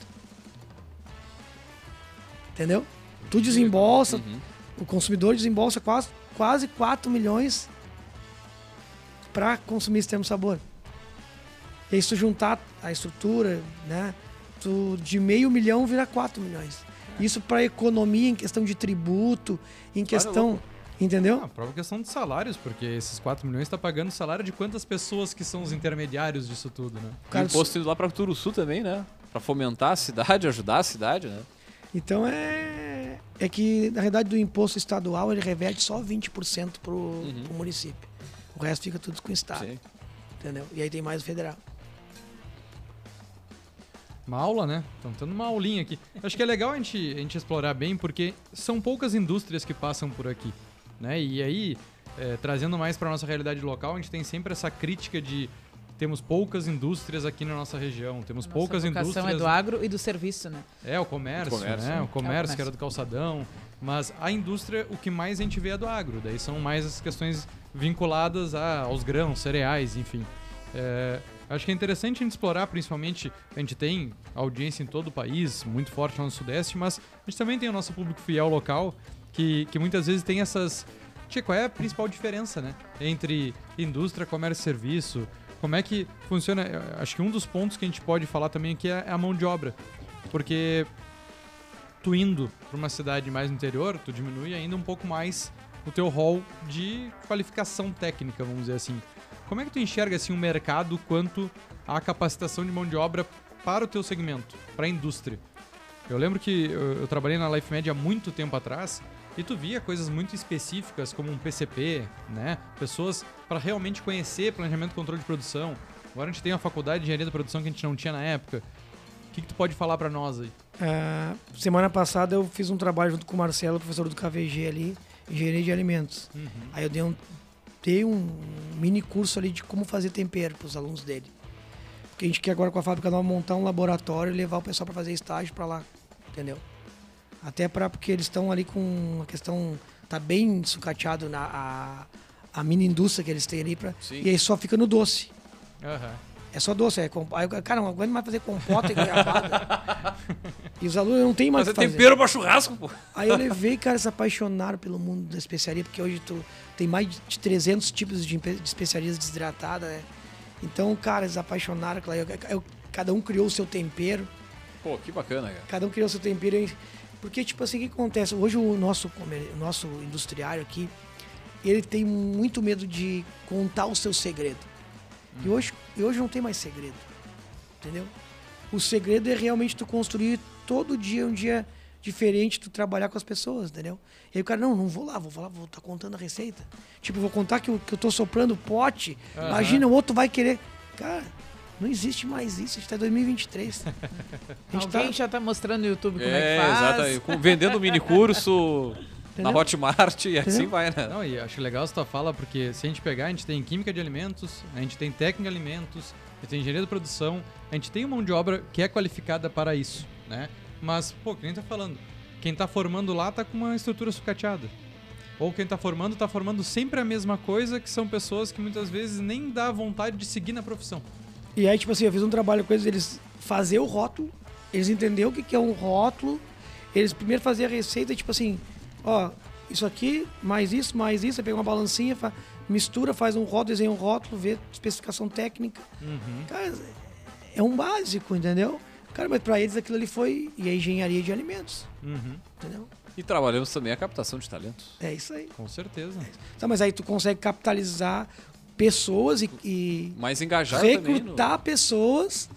Entendeu? Tu desembolsa, Uhum. o consumidor desembolsa quase, quase 4 milhões para consumir esse termo sabor. E aí, se tu juntar a estrutura, né? Tu, de meio milhão vira 4 milhões. Isso para economia em questão de tributo, em questão. Entendeu? Ah, a própria questão de salários, porque esses 4 milhões tá pagando o salário de quantas pessoas que são os intermediários disso tudo, né? E Cara, imposto indo lá para Turuçu também, né? Para fomentar a cidade, ajudar a cidade, né? Então é. É que, na realidade, do imposto estadual ele reverte só 20% pro, Uhum. pro município. O resto fica tudo com o Estado. Sim. Entendeu? E aí tem mais o federal. Uma aula, né? Estão tendo uma aulinha aqui. Acho que é legal a gente, a gente explorar bem, porque são poucas indústrias que passam por aqui, né? E aí, é, trazendo mais para nossa realidade local, a gente tem sempre essa crítica de temos poucas indústrias aqui na nossa região, temos Nossa poucas indústrias. é do agro e do serviço, né? É, o comércio, O comércio, né? né? O comércio, É o que era do calçadão. Mas a indústria, o que mais a gente vê é do agro. Daí são mais as questões vinculadas a- aos grãos, cereais, enfim. É, acho que é interessante a gente explorar, principalmente, a gente tem audiência em todo o país, muito forte lá no Sudeste, mas a gente também tem o nosso público fiel local, que, que muitas vezes tem essas... Tia, qual é a principal diferença, né? Entre indústria, comércio e serviço, como é que funciona? Acho que um dos pontos que a gente pode falar também aqui é a mão de obra. Porque tu indo para uma cidade mais interior, tu diminui ainda um pouco mais o teu rol de qualificação técnica, vamos dizer assim. Como é que tu enxerga assim o mercado quanto à capacitação de mão de obra para o teu segmento, para a indústria? Eu lembro que eu, eu trabalhei na LifeMed há muito tempo atrás e tu via coisas muito específicas como um PCP, né? Pessoas para realmente conhecer planejamento e controle de produção. Agora a gente tem uma faculdade de engenharia da produção que a gente não tinha na época. que, que tu pode falar para nós aí? Ah, semana passada eu fiz um trabalho junto com o Marcelo, professor do KVG ali, engenharia de alimentos. Uhum. Aí eu dei um, dei um mini curso ali de como fazer tempero para os alunos dele. Porque a gente quer agora com a fábrica nova montar um laboratório e levar o pessoal para fazer estágio para lá, entendeu? Até para porque eles estão ali com uma questão tá bem sucateado na a, a mini indústria que eles têm ali para e aí só fica no doce. Aham. É só doce, é comp... aí, cara não aguenta mais fazer compota e goiabada. e os alunos não tem mais Fazer que fazer. tempero pra churrasco, pô. Aí eu levei, cara, se apaixonaram pelo mundo da especiaria, porque hoje tu tem mais de 300 tipos de especiarias desidratadas, né? Então, cara, eles apaixonaram. eu- eu- cada um criou o seu tempero, Pô, que bacana, cara. cada um criou o seu tempero. Porque, tipo assim, o que acontece? Hoje o nosso, o nosso industriário aqui, ele tem muito medo de contar o seu segredo. E hoje, e hoje não tem mais segredo, entendeu? O segredo é realmente tu construir todo dia um dia diferente, tu trabalhar com as pessoas, entendeu? E aí o cara, não, não vou lá, vou lá, vou estar contando a receita. Tipo, vou contar que eu, que eu tô soprando pote, Aham. imagina, o outro vai querer. Cara, não existe mais isso, a gente tá em 2023. A gente Alguém tá, já tá mostrando no YouTube como é, É, que faz. com- Vendendo mini curso na Entendeu? Hotmart e assim Entendeu? vai, né? Não, e acho legal essa tua fala, porque se a gente pegar, a gente tem química de alimentos, a gente tem técnica de alimentos, a gente tem engenharia de produção, a gente tem uma mão de obra que é qualificada para isso, né? Mas, pô, quem tá falando, quem tá formando lá tá com uma estrutura sucateada. Ou quem tá formando, tá formando sempre a mesma coisa, que são pessoas que muitas vezes nem dá vontade de seguir na profissão. E aí, tipo assim, eu fiz um trabalho com eles, eles fazer o rótulo, eles entenderam o que que é um rótulo, eles primeiro faziam a receita, tipo assim, ó, isso aqui, mais isso, mais isso, aí pega uma balancinha, fa- mistura, faz um rótulo, desenha um rótulo, vê especificação técnica. Cara, é um básico, entendeu? Cara, mas pra eles aquilo ali foi e a engenharia de alimentos, Uhum, entendeu? E trabalhamos também a captação de talentos. É isso aí. com certeza. Tá, mas aí tu consegue capitalizar pessoas e, e Mais engajado também. recrutar pessoas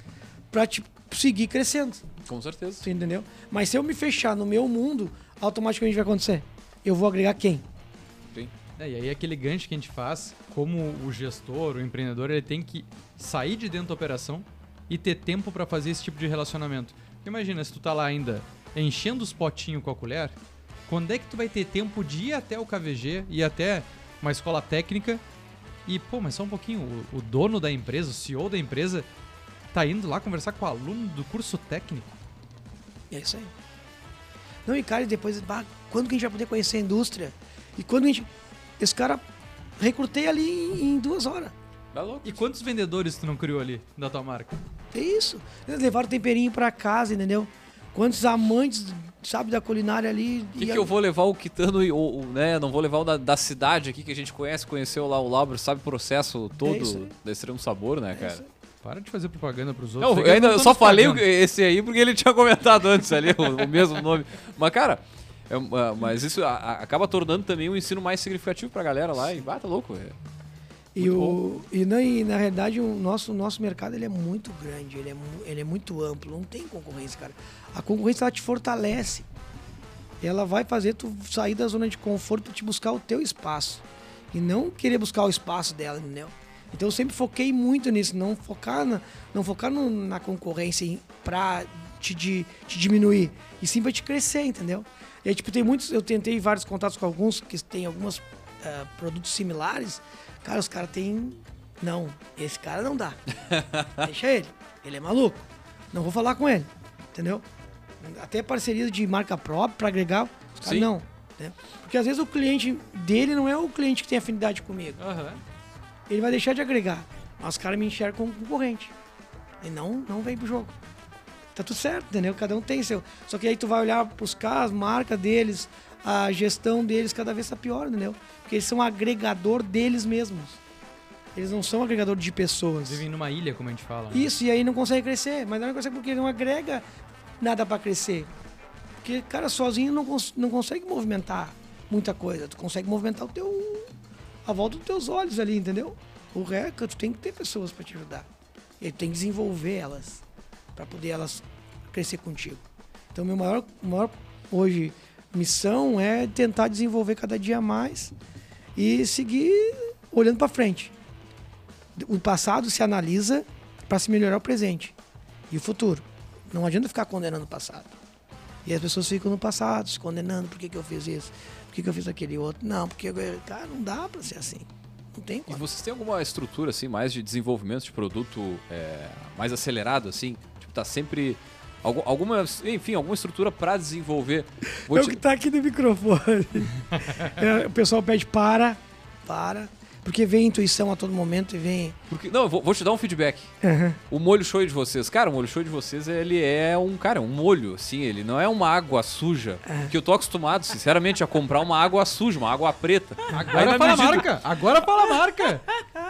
pra te seguir crescendo. No... Com certeza. Você entendeu? Mas se eu me fechar no meu mundo, automaticamente vai acontecer. Eu vou agregar quem? Sim. É, e aí aquele gancho que a gente faz, como o gestor, o empreendedor, ele tem que sair de dentro da operação e ter tempo para fazer esse tipo de relacionamento. Imagina, se tu tá lá ainda enchendo os potinhos com a colher, quando é que tu vai ter tempo de ir até o KVG, ir até uma escola técnica e, pô, mas só um pouquinho, o, o dono da empresa, o CEO da empresa, tá indo lá conversar com o aluno do curso técnico. É isso aí. Não, e cara, e depois, bah, quando que a gente vai poder conhecer a indústria? E quando a gente. Esse cara recrutei ali em, em duas horas. Dá louco. E quantos vendedores tu não criou ali da tua marca? É isso. Eles levaram temperinho pra casa, entendeu? Quantos amantes, sabe, da culinária ali. O que, que eu vou levar o Quitano, e o, o, né? Não vou levar o da, da cidade aqui que a gente conhece, conheceu lá o Lauro, sabe o processo É todo aí. da Extremo Sabor, né, cara? Para de fazer propaganda pros Não, outros. eu ainda eu não só nos falei esse aí porque ele tinha comentado antes ali, o, o mesmo nome. Mas, cara, é uma- mas isso a- a- acaba tornando também um ensino mais significativo pra galera lá. E bata louco, é. E, o, e, na, e na realidade o nosso, nosso mercado ele é muito grande, ele é, ele é muito amplo, não tem concorrência, cara. A concorrência ela te fortalece. Ela vai fazer tu sair da zona de conforto para te buscar o teu espaço. E não querer buscar o espaço dela, entendeu? Então eu sempre foquei muito nisso, não focar na, não focar no- na concorrência pra te, di- te diminuir, e sim pra te crescer, entendeu? E aí, tipo, tem muitos, eu tentei vários contatos com alguns que têm alguns ah, produtos similares. Cara, os caras têm. Não, esse cara não dá. Deixa ele. Ele é maluco. Não vou falar com ele. Entendeu? Até parceria de marca própria para agregar. Os caras não. né? Porque às vezes o cliente dele não é o cliente que tem afinidade comigo. Aham. Ele vai deixar de agregar. Mas os caras me enxergam como concorrente. E não, não vem pro jogo. Tá tudo certo, entendeu? Cada um tem seu. Só que aí tu vai olhar pros caras, marca deles, a gestão deles cada vez tá pior, entendeu? Porque eles são agregador deles mesmos. Eles não são agregador de pessoas. Vivem numa ilha, como a gente fala. né? Isso, e aí não consegue crescer. Mas não consegue porque não agrega nada pra crescer. Porque, cara, sozinho não, cons- não consegue movimentar muita coisa. Tu consegue movimentar o teu. a volta dos teus olhos ali, entendeu? O resto, tu tem que ter pessoas pra te ajudar. E tu tem que desenvolver elas. Pra poder elas crescer contigo. Então, meu maior, maior hoje missão é tentar desenvolver cada dia mais e seguir olhando pra frente. O passado se analisa para se melhorar o presente e o futuro. Não adianta ficar condenando o passado. E as pessoas ficam no passado, se condenando, por que, que eu fiz isso? Por que, que eu fiz aquele outro? Não, porque, cara, não dá pra ser assim. Não tem E como. vocês têm alguma estrutura, assim, mais de desenvolvimento de produto é, mais acelerado, assim? Tipo, tá sempre... Algum, alguma, enfim, alguma estrutura pra desenvolver. Vou É o te- que tá aqui no microfone. É, o pessoal pede para, para. Porque vem intuição a todo momento e vem. porque- não, eu vou, vou te dar um feedback. O molho show de vocês, cara, o molho show de vocês, ele é um, cara, um molho, assim, ele não é uma água suja. É. Que eu tô acostumado, sinceramente, a comprar uma água suja, uma água preta. Agora Aí, fala a marca! Agora fala a marca!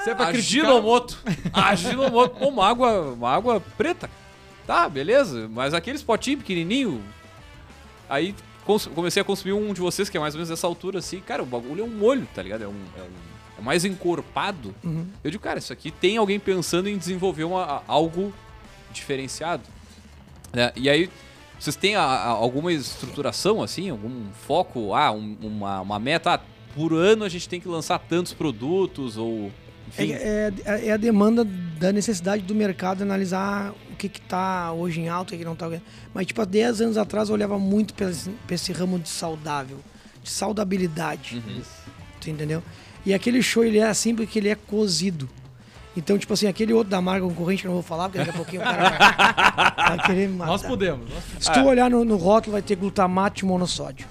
Se é pra criticar... Aginomoto. Aginomoto. Pô, uma água, uma água preta. Tá, beleza. Mas aqueles potinhos pequenininho. Aí comecei a consumir um de vocês que é mais ou menos dessa altura assim. Cara, o bagulho é um molho, tá ligado? É, um, é, um- é mais encorpado. Uhum. Eu digo, cara, isso aqui tem alguém pensando em desenvolver uma- algo diferenciado. né? E aí, vocês têm a- a- alguma estruturação assim? Algum foco? Ah, um- uma, uma meta? Ah, por ano a gente tem que lançar tantos produtos ou... Enfim, É, é- é a demanda da necessidade do mercado analisar o que que tá hoje em alta e o que não tá. Mas, tipo, há 10 anos atrás eu olhava muito pra esse, esse ramo de saudável, de saudabilidade. Uhum. Tu entendeu? E aquele show, ele é assim porque ele é cozido. Então, tipo assim, aquele outro da marca concorrente que eu não vou falar, porque daqui a pouquinho o cara vai, vai querer me matar. Nós podemos. Nós... Se tu olhar no, no rótulo, vai ter glutamato de monossódio.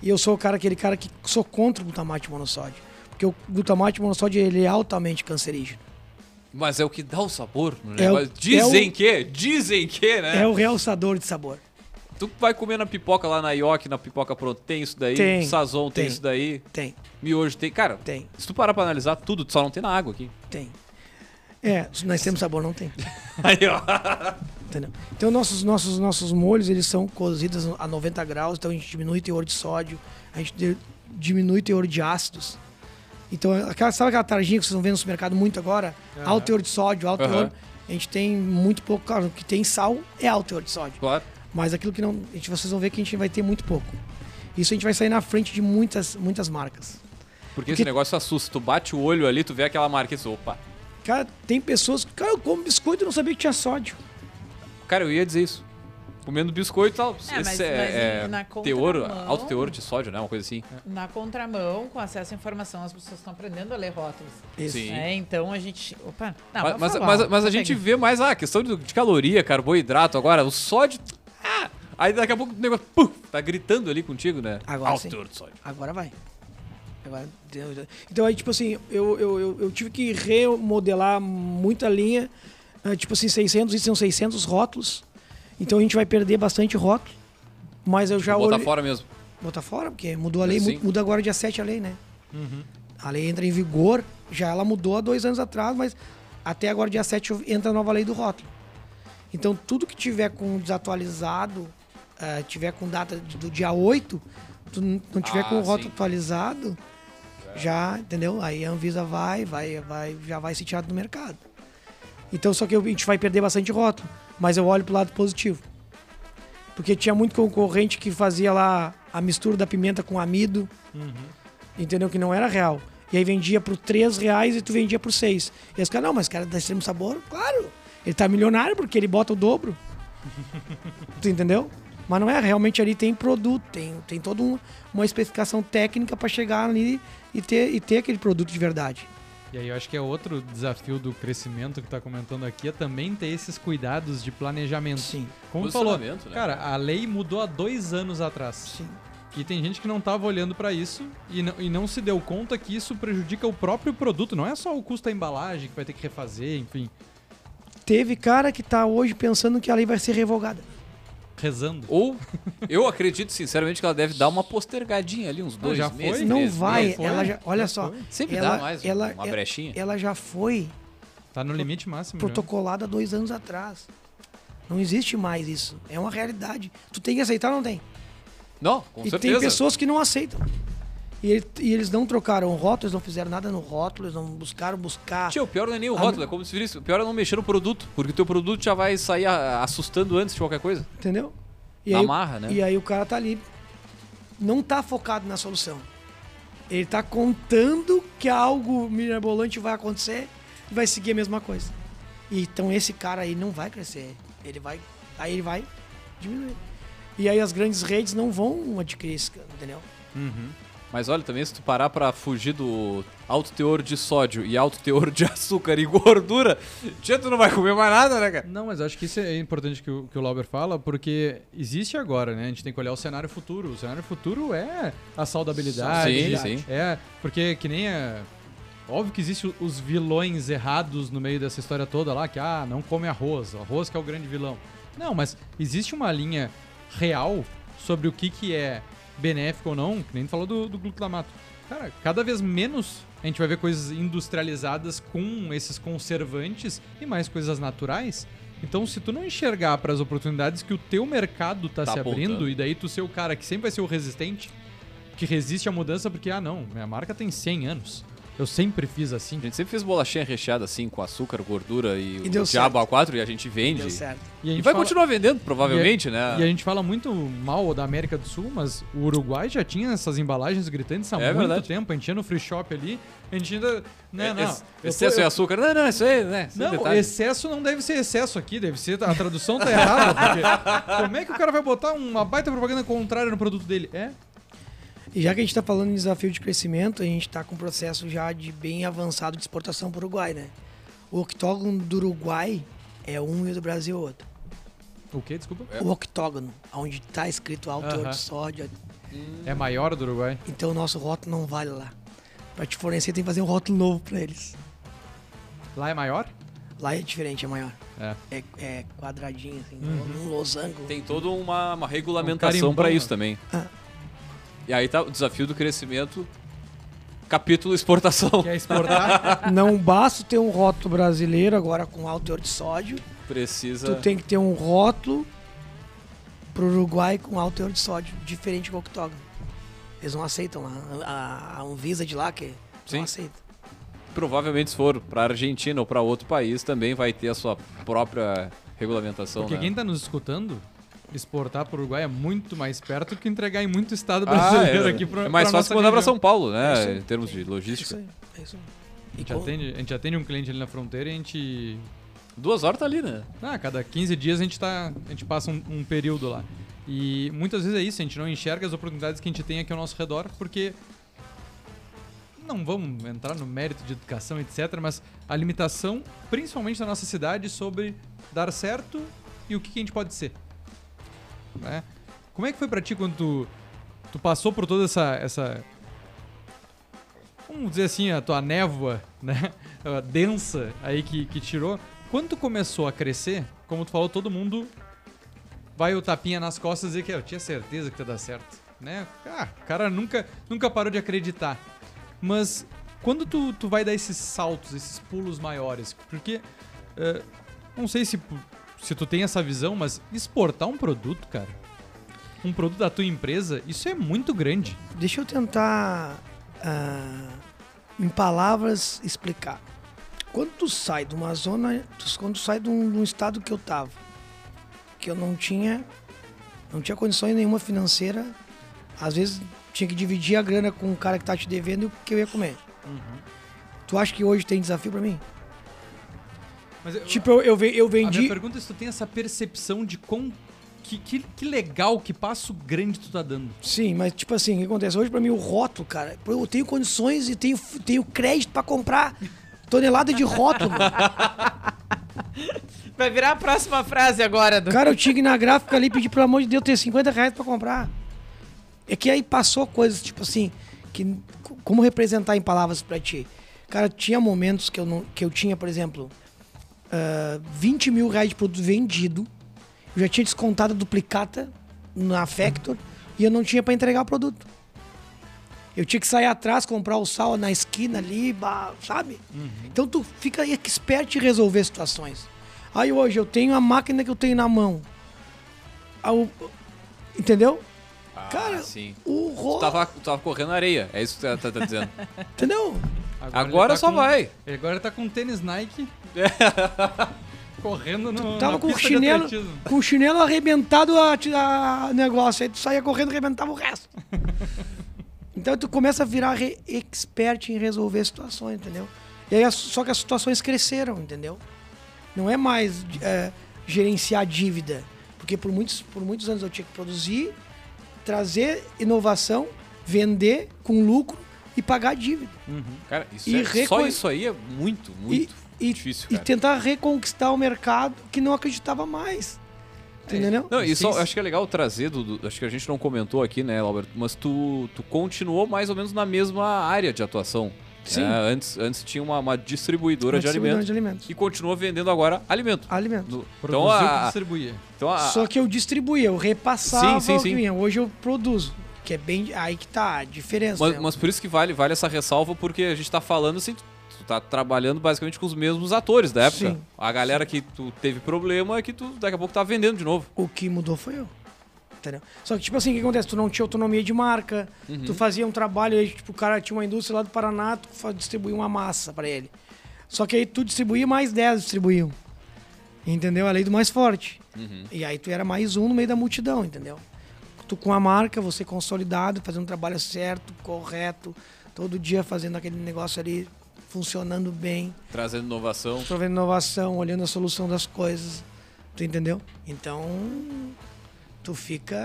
E eu sou o cara, aquele cara que sou contra o glutamato de monossódio. Porque o glutamato de monossódio, ele é altamente cancerígeno. Mas é o que dá o sabor no É o- negócio. Dizem é o- que, dizem que, né? É o realçador de sabor. Tu vai comer na pipoca lá na Ioki, na pipoca pronta, tem isso daí. Tem, Sazon tem, tem. isso daí. Tem, Miojo tem. Cara, tem, se tu parar pra analisar tudo, tu só não tem na água aqui. tem. É, nós temos sabor, não tem. Aí, ó. Entendeu? Então, nossos, nossos, nossos molhos, eles são cozidos a 90 graus, então a gente diminui o teor de sódio, a gente diminui o teor de ácidos. Então, aquela, sabe aquela tarjinha que vocês vão ver no supermercado muito agora? Aham. Alto teor de sódio, alto Aham. teor. A gente tem muito pouco, claro, o que tem sal é alto teor de sódio. Claro. Mas aquilo que não. A gente, vocês vão ver que a gente vai ter muito pouco. Isso a gente vai sair na frente de muitas, muitas marcas. Porque, Porque- esse negócio assusta. Tu bate o olho ali, tu vê aquela marca e diz, opa. Cara, tem pessoas que. Cara, eu como biscoito e não sabia que tinha sódio. Cara, eu ia dizer isso. Comendo biscoito e tal. É, mas- Esse é, mas é na teor, alto teor de sódio, né? Uma coisa assim. Na contramão, com acesso à informação, as pessoas estão aprendendo a ler rótulos. Isso. Sim. É, então a gente. Opa, não, mas, mas, falar, mas- mas a gente vê mais ah, a questão de, de caloria, carboidrato. Agora, o sódio. Ah, aí daqui a pouco o negócio puf, tá gritando ali contigo, né? Agora alto sim. teor de sódio. Agora vai. Agora, deu- então aí, tipo assim, eu, eu, eu, eu tive que remodelar muita linha. ah, Tipo assim, 600 e são 600 rótulos. Então a gente vai perder bastante rótulo. Mas eu já botar olhei- fora mesmo. Botar fora, porque mudou a lei, Sim. muda agora dia 7 a lei, né? Uhum. A lei entra em vigor, já ela mudou há dois anos atrás, mas até agora, dia 7, entra a nova lei do rótulo. Então, tudo que tiver com desatualizado, eh, tiver com data do dia 8, tu não tiver Ah, com o rótulo sim. atualizado, já, entendeu? Aí a Anvisa vai, vai, vai, já vai ser tirado do mercado. Então, só que a gente vai perder bastante rótulo, mas eu olho pro lado positivo. Porque tinha muito concorrente que fazia lá a mistura da pimenta com amido, Uhum. entendeu? Que não era real. E aí vendia por 3 reais e tu vendia por 6. E os caras, não, mas cara dá extremo sabor? Claro. Ele tá milionário porque ele bota o dobro. tu entendeu? Mas não é, realmente ali tem produto, tem, tem toda um- uma especificação técnica para chegar ali e ter, e ter aquele produto de verdade. E aí eu acho que é outro desafio do crescimento que tá comentando aqui, é também ter esses cuidados de planejamento. Sim, Como falou, né? cara, a lei mudou há dois anos atrás. sim. E tem gente que não tava olhando pra isso e não, e não se deu conta que isso prejudica o próprio produto. Não é só o custo da embalagem que vai ter que refazer, enfim, Teve cara que tá hoje pensando que a lei vai ser revogada. Rezando. Ou, eu acredito sinceramente que ela deve dar uma postergadinha ali, uns dois já meses. foi? Não vai, meses. ela já, olha já só, foi. Sempre ela- dá mais ela- uma ela- brechinha. ela já foi Tá no limite máximo. já. protocolada dois anos atrás. Não existe mais isso. É uma realidade. Tu tem que aceitar ou não tem? Não, com e certeza. tem pessoas que não aceitam. E, ele- e eles não trocaram o rótulo, eles não fizeram nada no rótulo, eles não buscaram buscar. Tio, o pior não é nem o rótulo, é como se visse. O pior é não mexer no produto, porque o teu produto já vai sair assustando antes de qualquer coisa. Entendeu? E Na aí, marra, né? e aí o cara tá ali. Não tá focado na solução. Ele tá contando que algo mirabolante vai acontecer e vai seguir a mesma coisa. Então esse cara aí não vai crescer. Ele vai. Aí ele vai diminuir. E aí as grandes redes não vão adquirir isso, entendeu? Mas olha, também se tu parar pra fugir do alto teor de sódio e alto teor de açúcar e gordura, tia, tu não vai comer mais nada, né, cara? Não, mas acho que isso é importante que o, que o Lauber fala, porque existe agora, né? A gente tem que olhar o cenário futuro. O cenário futuro é a saudabilidade. Sim, sim. É, porque que nem é. Óbvio que existem os vilões errados no meio dessa história toda lá, que ah, não come arroz, o arroz que é o grande vilão. Não, mas existe uma linha real sobre o que, que é benéfico ou não, que nem tu falou do, do glutamato. Cara, cada vez menos a gente vai ver coisas industrializadas com esses conservantes e mais coisas naturais. Então, se tu não enxergar para as oportunidades que o teu mercado tá, Tá se abrindo, apontando. e daí tu ser o cara que sempre vai ser o resistente, que resiste à mudança, porque, ah, não, minha marca tem 100 anos. Eu sempre fiz assim. A gente sempre fez bolachinha recheada assim, com açúcar, gordura e, E o deu diabo A4 e a gente vende. Deu certo. E, a E vai fala- continuar vendendo, provavelmente, né? E a gente fala muito mal da América do Sul, mas o Uruguai já tinha essas embalagens gritantes há É muito verdade. tempo. A gente ia no free shop ali, a gente ainda. Né, É, não, ex- eu tô- excesso eu- de açúcar. Não, não, isso aí, né? é Não, detalhe. excesso não deve ser excesso aqui, deve ser. A tradução tá errada. Porque como é que o cara vai botar uma baita propaganda contrária no produto dele? É? E já que a gente está falando em desafio de crescimento, a gente está com um processo já de bem avançado de exportação para o Uruguai, né? O octógono do Uruguai é um e o do Brasil é outro. O quê? Desculpa? O octógono, onde está escrito alto teor Aham. de sódio. É maior do Uruguai. Então o nosso rótulo não vale lá. Para te fornecer, tem que fazer um rótulo novo para eles. Lá é maior? Lá é diferente, é maior. É. É, é quadradinho, assim, Uhum. um losango. Tem toda uma, uma regulamentação pra né? isso também. Ah. E aí tá o desafio do crescimento, capítulo exportação. Quer exportar? Não basta ter um rótulo brasileiro agora com alto teor de sódio. Precisa. Tu tem que ter um rótulo pro Uruguai com alto teor de sódio, diferente do octógono. Eles não aceitam lá. A, a Anvisa de lá que Sim. não aceita. Provavelmente, se for pra Argentina ou pra outro país, também vai ter a sua própria regulamentação. Porque né? quem tá nos escutando, exportar pro Uruguai é muito mais perto do que entregar em muito estado Ah, brasileiro é, aqui pro é mais pra fácil mandar região. São Paulo, É né? aí. em termos de É isso logística. aí. É isso aí. A gente, atende, a gente atende um cliente ali na fronteira e a gente. Duas horas tá ali, né? Ah, cada 15 dias a gente, tá, a gente passa um, um período lá. E muitas vezes é isso, a gente não enxerga as oportunidades que a gente tem aqui ao nosso redor, porque. Não vamos entrar no mérito de educação, etc., mas a limitação, principalmente na nossa cidade, sobre dar certo e o que, que a gente pode ser. Né? Como é que foi pra ti quando tu, tu passou por toda essa, essa. Vamos dizer assim, a tua névoa, né? densa aí que, que tirou. Quando tu começou a crescer, como tu falou, todo mundo vai o tapinha nas costas e dizer que "É, eu tinha certeza que ia dar certo, né? Ah, o cara nunca, nunca parou de acreditar. Mas quando tu, tu vai dar esses saltos, esses pulos maiores, porque eh, não sei se, se tu tem essa visão, mas exportar um produto, cara, um produto da tua empresa, isso é muito grande. Deixa eu tentar, ah, em palavras, explicar. Quando tu sai de uma zona, tu- quando tu sai de um, de um estado que eu tava, que eu não tinha, não tinha condições nenhuma financeira, às vezes tinha que dividir a grana com o cara que tá te devendo e o que eu ia comer. Tu acha que hoje tem desafio pra mim? Mas eu- Tipo, eu, eu, eu A minha vendi. pergunta é se tu tem essa percepção de quão. Que, que, que legal, que passo grande tu tá dando. Sim, mas tipo assim, o que acontece? Hoje pra mim o rótulo, cara, eu tenho condições e tenho, tenho crédito pra comprar tonelada de rótulo. Vai virar a próxima frase agora. Do... Cara, eu tinha que ir na gráfica ali e pedir, pelo amor de Deus, ter 50 reais pra comprar. É que aí passou coisas, tipo assim, que como representar em palavras pra ti? Cara, tinha momentos que eu, não, que eu tinha, por exemplo, ah, 20 mil reais de produto vendido, eu já tinha descontado a duplicata na Factor e eu não tinha pra entregar o produto. Eu tinha que sair atrás, comprar o sal na esquina ali, sabe? Então tu fica expert em resolver situações. Aí hoje eu tenho a máquina que eu tenho na mão. Ah, o- entendeu? Ah, Cara, sim. O Tu ro... tava, tu tava correndo na areia, é isso que tu tá, tá dizendo. Entendeu? Agora ele só com- vai. Agora tá com tênis Nike. correndo no. Tava na com o chinelo, com o chinelo arrebentado a, a negócio. Aí tu saía correndo e arrebentava o resto. então tu começa a virar re- expert em resolver situações, entendeu? E aí, só que as situações cresceram, entendeu? não é mais é, gerenciar dívida. Porque por muitos, por muitos anos eu tinha que produzir, trazer inovação, vender com lucro e pagar dívida. Cara, isso E é- só isso aí é muito, muito e, difícil, e tentar reconquistar o mercado que não acreditava mais. Entendeu? Não, e só, acho que é legal trazer, do, do- acho que a gente não comentou aqui, né, Albert, mas tu, tu continuou mais ou menos na mesma área de atuação. Sim. né? Antes, antes tinha uma, uma distribuidora Uma de distribuidora alimentos de alimentos. e continua vendendo agora alimento. Alimento. Do- Produziu então, a, distribuir. então a, Só que eu distribuía, eu repassava Sim, sim, o que sim. vinha. Hoje eu produzo. Que é bem. Aí que tá a diferença. mas, né? mas por isso que vale, vale essa ressalva, porque a gente tá falando assim, tá trabalhando basicamente com os mesmos atores da época. Sim. A galera que tu teve problema é que tu daqui a pouco tá vendendo de novo. O que mudou foi eu. Entendeu? Só que, tipo assim, o que acontece? Tu não tinha autonomia de marca, Uhum. tu fazia um trabalho aí, tipo, o cara tinha uma indústria lá do Paraná, tu distribuía uma massa pra ele. Só que aí tu distribuía, mais 10 distribuíam. Entendeu? A lei do mais forte. Uhum. E aí tu era mais um no meio da multidão, entendeu? Tu com a marca, você consolidado, fazendo um trabalho certo, correto, todo dia fazendo aquele negócio ali funcionando bem, Trazendo inovação. provendo inovação, olhando a solução das coisas. Tu entendeu? Então, tu fica.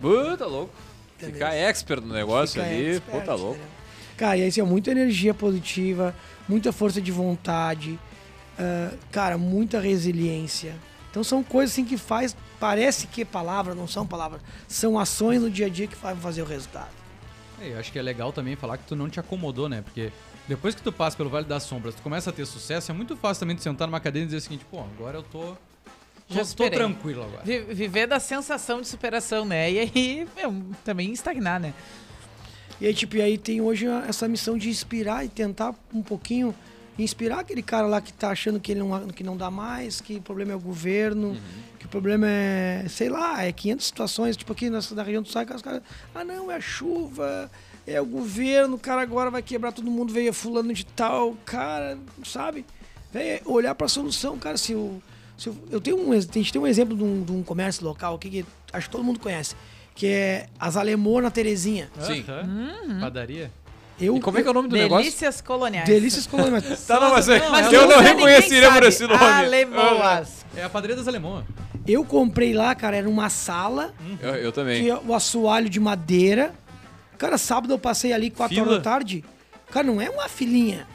Pô, tá louco. Entendeu? Ficar expert no negócio fica ali, expert, pô, tá louco. entendeu? Cara, e aí assim, ó, muita energia positiva, muita força de vontade, ah, cara, muita resiliência. Então são coisas assim que faz, parece que é palavra, não são palavras, são ações no dia a dia que fazem fazer o resultado. É, eu acho que é legal também falar que tu não te acomodou, né? Porque depois que tu passa pelo Vale das Sombras, tu começa a ter sucesso, é muito fácil também de sentar numa cadeira e dizer o seguinte, pô, agora eu tô. Já tô, tô superei. tranquilo agora. Vi- Viver da sensação de superação, né? E aí, meu, também estagnar, né? E aí, tipo, e aí tem hoje essa missão de inspirar e tentar um pouquinho inspirar aquele cara lá que tá achando que ele não, que não dá mais, que o problema é o governo, que o problema é, sei lá, é 500 situações, tipo aqui nessa da região do Sai, os caras, ah não, é a chuva, é o governo, o cara agora vai quebrar todo mundo, veio fulano de tal, cara, sabe? É olhar pra solução, cara, se eu, se eu, eu tenho um, a gente tem um exemplo de um, de um comércio local aqui que acho que todo mundo conhece, que é as Alemô na Terezinha. Sim. Aham. Padaria. Eu, E como é que é o nome do negócio? Delícias coloniais. Delícias coloniais. Tá, não, mas, é- Não, Mas eu não reconheceria por esse nome. Alemoas. É a padaria das Alemãs. Eu comprei lá, cara, era uma sala, Eu, eu também. tinha o assoalho de madeira. Cara, sábado eu passei ali 4 Fila? horas da tarde. Cara, não é uma filinha.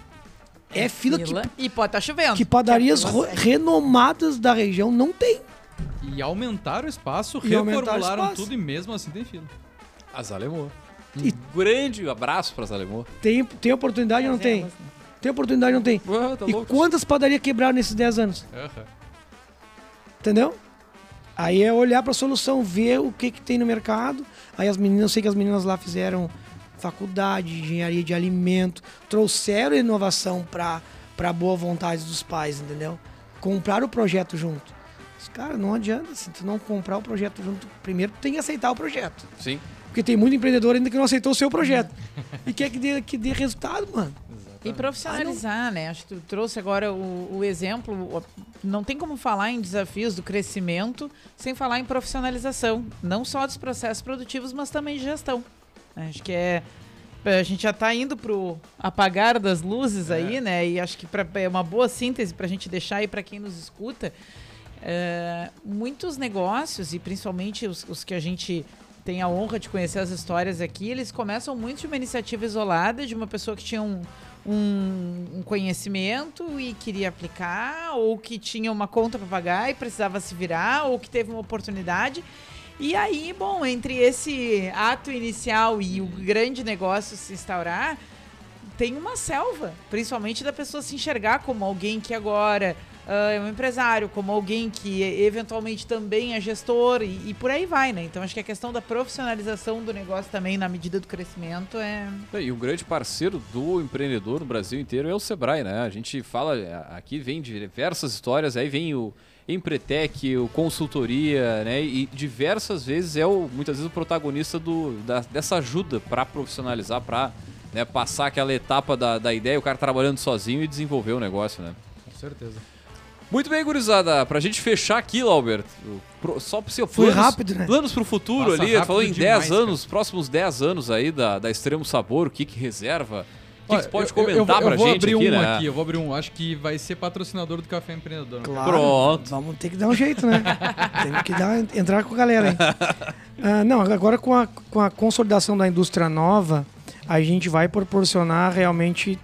É fila que, Fila. E pode estar chovendo. que padarias Que é fila renomadas da região não tem. E aumentaram o espaço, E o reformularam espaço. tudo e mesmo assim tem fila. As Alemô. Um E- grande abraço pras Alemô. Tem, tem oportunidade ou não tem? Elas, né? Tem oportunidade ou não tem? Ué, tá e louco. quantas padarias quebraram nesses 10 anos? Aham. Entendeu? Aí é olhar pra solução, ver o que, que tem no mercado. Aí as meninas, eu sei que as meninas lá fizeram faculdade, engenharia de alimento, trouxeram inovação pra, pra boa vontade dos pais, entendeu? Compraram o projeto junto. Mas, Cara, não adianta, se tu não comprar o projeto junto, primeiro tu tem que aceitar o projeto. Sim. Porque tem muito empreendedor ainda que não aceitou o seu projeto. e quer que dê, que dê resultado, mano. E profissionalizar, né? Acho que tu trouxe agora o, o exemplo. Não tem como falar em desafios do crescimento sem falar em profissionalização. Não só dos processos produtivos, mas também de gestão. Acho que é. A gente já está indo pro apagar das luzes aí, né? E acho que pra, é uma boa síntese para a gente deixar aí para quem nos escuta. É, muitos negócios, e principalmente os, os que a gente tem a honra de conhecer as histórias aqui, eles começam muito de uma iniciativa isolada, de uma pessoa que tinha um, um, um conhecimento e queria aplicar, ou que tinha uma conta para pagar e precisava se virar, ou que teve uma oportunidade. E aí, bom, entre esse ato inicial e o grande negócio se instaurar, tem uma selva, principalmente da pessoa se enxergar como alguém que agora é um empresário, como alguém que eventualmente também é gestor e, e por aí vai, né? Então acho que a questão da profissionalização do negócio também na medida do crescimento é E um grande parceiro do empreendedor no Brasil inteiro é o Sebrae, né? A gente fala, aqui vem de diversas histórias, aí vem o Empretec, o consultoria, né? E diversas vezes é o, muitas vezes o protagonista do, da- dessa ajuda para profissionalizar, para né, passar aquela etapa da, da ideia, o cara trabalhando sozinho e desenvolver o negócio, né? Com certeza. Muito bem, gurizada. Pra gente fechar aqui, pro- só pro seu Foi planos, rápido, né? planos pro futuro Passa ali, falou em demais, 10 anos, próximos 10 anos aí da, da Extremo Sabor, o que que reserva? que você pode eu- comentar eu, vou- pra eu vou gente abrir aqui, um né? aqui, eu vou abrir um. Acho que vai ser patrocinador do Café Empreendedor. Claro. Pronto. Vamos ter que dar um jeito, né? Tem que dar, entrar com a galera, hein? Ah, não, agora com a, com a consolidação da indústria nova, a gente vai proporcionar realmente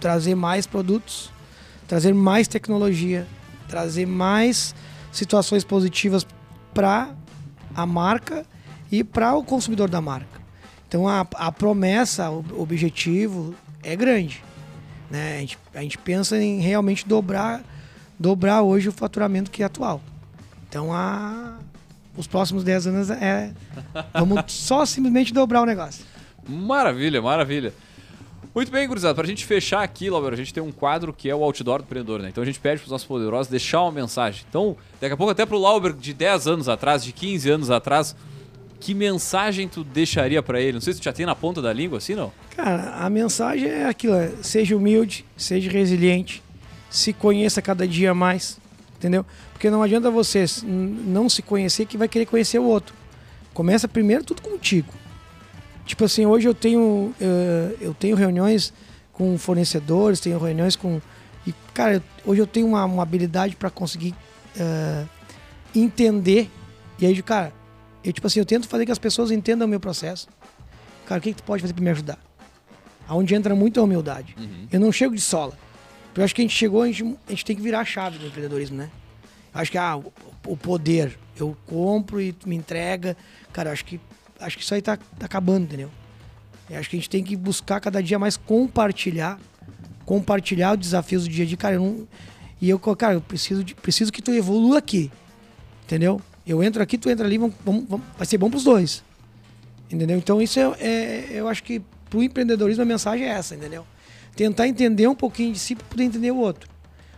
trazer mais produtos, trazer mais tecnologia, trazer mais situações positivas para a marca e para o consumidor da marca. Então a, a promessa, o objetivo é grande. Né? A, gente, a gente pensa em realmente dobrar, dobrar hoje o faturamento que é atual. Então a, os próximos 10 anos é. Vamos só simplesmente dobrar o negócio. Maravilha, maravilha. Muito bem, gurizada. Pra gente fechar aqui, Lauber, a gente tem um quadro que é o Outdoor do Empreendedor, né? Então a gente pede pros nossos poderosos deixar uma mensagem. Então, daqui a pouco até pro Lauber de 10 anos atrás, de 15 anos atrás, que mensagem tu deixaria pra ele? Não sei se tu já tem na ponta da língua, assim, não? Cara, a mensagem é aquilo: é, seja humilde, seja resiliente, se conheça cada dia mais, entendeu? Porque não adianta você não se conhecer que vai querer conhecer o outro. Começa primeiro tudo contigo. Tipo assim, hoje eu tenho eh, eu tenho reuniões com fornecedores, tenho reuniões com e cara, hoje eu tenho uma, uma habilidade para conseguir eh, entender e aí cara, eu tipo assim, eu tento fazer que as pessoas entendam o meu processo. Cara, o que, que tu pode fazer para me ajudar? Aonde entra muito a humildade. Eu não chego de sola. Eu acho que a gente chegou, a gente, a gente tem que virar a chave do empreendedorismo, né? Acho que ah, o, o poder, eu compro e tu me entrega. Cara, eu acho que acho que isso aí tá, tá acabando, entendeu? Eu acho que a gente tem que buscar cada dia mais compartilhar, compartilhar os desafios do dia a dia. Cara, eu não, e eu, cara, eu preciso, de, preciso que tu evolua aqui, entendeu? Eu entro aqui, tu entra ali, vamos, vamos- vai ser bom pros dois. Entendeu? Então isso é, é- eu acho que pro empreendedorismo a mensagem é essa, entendeu? Tentar entender um pouquinho de si para poder entender o outro.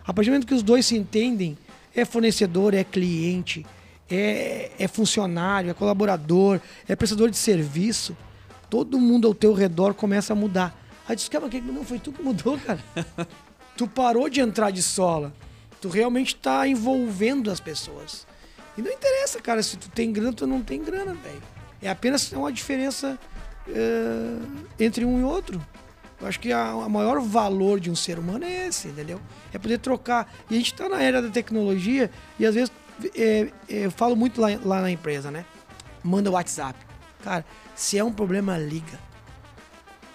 A partir do momento que os dois se entendem, é fornecedor, é cliente, é, é funcionário, é colaborador, é prestador de serviço, todo mundo ao teu redor começa a mudar. Aí diz, cara, que- não foi tu que mudou, cara. tu parou de entrar de sola. Tu realmente tá envolvendo as pessoas. E não interessa, cara, se tu tem grana ou tu não tem grana, velho. É apenas uma diferença eh, entre um e outro. Eu acho que a, a maior valor de um ser humano é esse, entendeu? É poder trocar. E a gente tá na era da tecnologia e às vezes eh, eh, eu falo muito lá, lá na empresa, né? Manda WhatsApp. Cara, se é um problema, liga.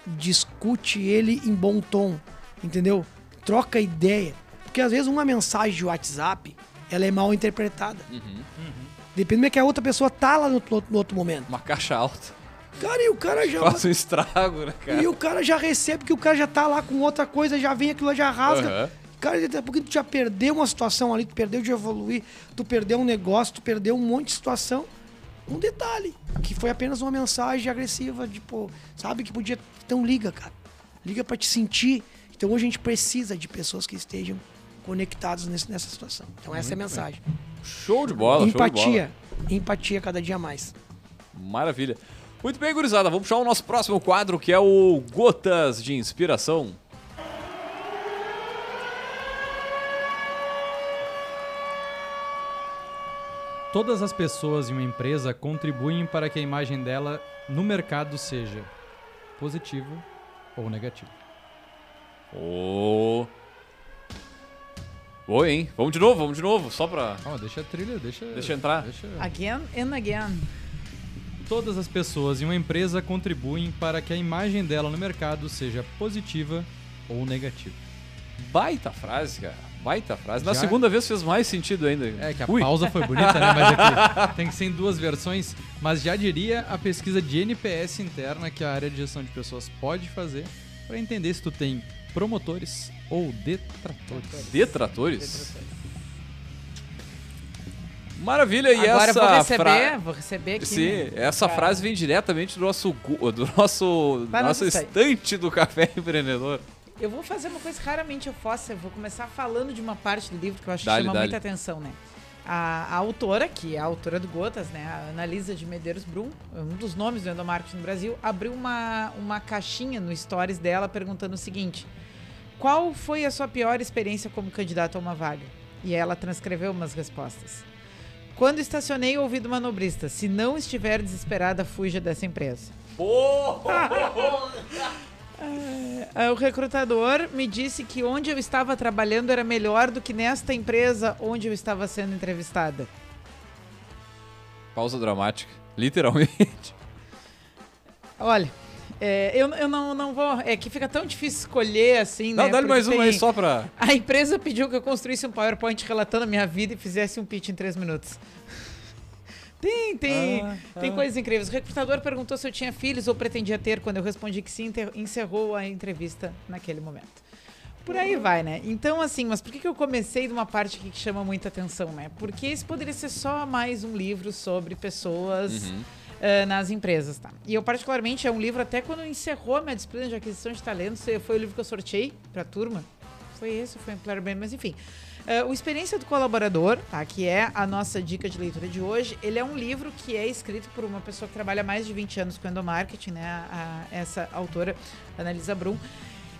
Discute ele em bom tom, entendeu? Troca ideia. Porque às vezes uma mensagem de WhatsApp, ela é mal interpretada. Depende que a outra pessoa tá lá no, outro- no outro momento. Uma caixa alta. Cara, e o cara já. Faz um estrago, né, cara? E o cara já recebe que o cara já tá lá com outra coisa, já vem aquilo lá, já rasga. Aham. Cara, daqui a pouco tu já perdeu uma situação ali, tu perdeu de evoluir, tu perdeu um negócio, tu perdeu um monte de situação. Um detalhe, que foi apenas uma mensagem agressiva, tipo, sabe, que podia. Então liga, cara. Liga pra te sentir. Então hoje a gente precisa de pessoas que estejam conectadas nesse- nessa situação. Então essa é a mensagem. Show de bola, show de bola. Empatia. Empatia cada dia mais. Maravilha. Muito bem, gurizada. Vamos puxar o nosso próximo quadro, que é o Gotas de Inspiração. Todas as pessoas em uma empresa contribuem para que a imagem dela no mercado seja positivo ou negativo. Ô. Oi, hein? Vamos de novo, vamos de novo, só pra. Ó, deixa a trilha, deixa. Deixa entrar. deixa- Again and again. Todas as pessoas em uma empresa contribuem para que a imagem dela no mercado seja positiva ou negativa. Baita frase, cara. Baita frase. Na Já- segunda vez fez mais sentido ainda. É que a Ui. pausa foi bonita, né? Mas aqui tem que ser em duas versões. Mas já diria a pesquisa de NPS interna que a área de gestão de pessoas pode fazer para entender se tu tem promotores ou detratores. Detratores? Maravilha, e Agora essa eu vou receber, fra- vou receber aqui. Sim, né? essa Pra- frase vem diretamente do nosso, gu- do nosso, nossa sair. estante do Café Empreendedor. Eu vou fazer uma coisa que raramente eu faço. Eu vou começar falando de uma parte do livro que eu acho Dale, que chama dale. muita atenção, né? A, a autora, que é a autora do Gotas, né? A Analisa de Medeiros Brum, um dos nomes do endomarketing no Brasil, abriu uma, uma caixinha no stories dela perguntando o seguinte: Qual foi a sua pior experiência como candidato a uma vaga? E ela transcreveu umas respostas. Quando estacionei, ouvi do manobrista: Se não estiver desesperada, fuja dessa empresa. Ah, O recrutador me disse que onde eu estava trabalhando era melhor do que nesta empresa onde eu estava sendo entrevistada. Pausa dramática. Literalmente. Olha, é, eu, eu não, não vou. É que fica tão difícil escolher assim, né? Não, dá-lhe porque mais uma aí só pra. A empresa pediu que eu construísse um PowerPoint relatando a minha vida e fizesse um pitch em três minutos. Tem, tem, Ah, tem ah. coisas incríveis. O recrutador perguntou se eu tinha filhos ou pretendia ter. Quando eu respondi que sim, encerrou a entrevista naquele momento. Por aí vai, né? Então, assim, mas por que, que eu comecei de uma parte aqui que chama muita atenção, né? Porque esse poderia ser só mais um livro sobre pessoas Uhum. eh, nas empresas, tá? E eu, particularmente, é um livro, até quando encerrou a minha disciplina de aquisição de talentos, foi o livro que eu sorteei pra turma. Foi esse, foi um Employer Brand, mas enfim. Eh, o Experiência do Colaborador, tá? Que é a nossa dica de leitura de hoje. Ele é um livro que é escrito por uma pessoa que trabalha mais de 20 anos com endomarketing, né? A- a- essa autora, Annalisa Brum.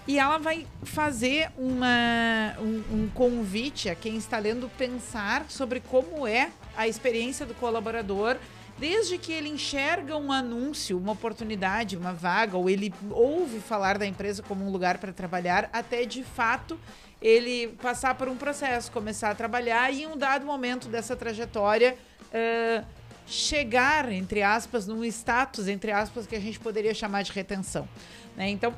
E ela vai fazer uma, um, um convite a quem está lendo pensar sobre como é a experiência do colaborador desde que ele enxerga um anúncio, uma oportunidade, uma vaga, ou ele ouve falar da empresa como um lugar para trabalhar, até de fato ele passar por um processo, começar a trabalhar e em um dado momento dessa trajetória eh, chegar, entre aspas, num status, entre aspas, que a gente poderia chamar de retenção. né? Então,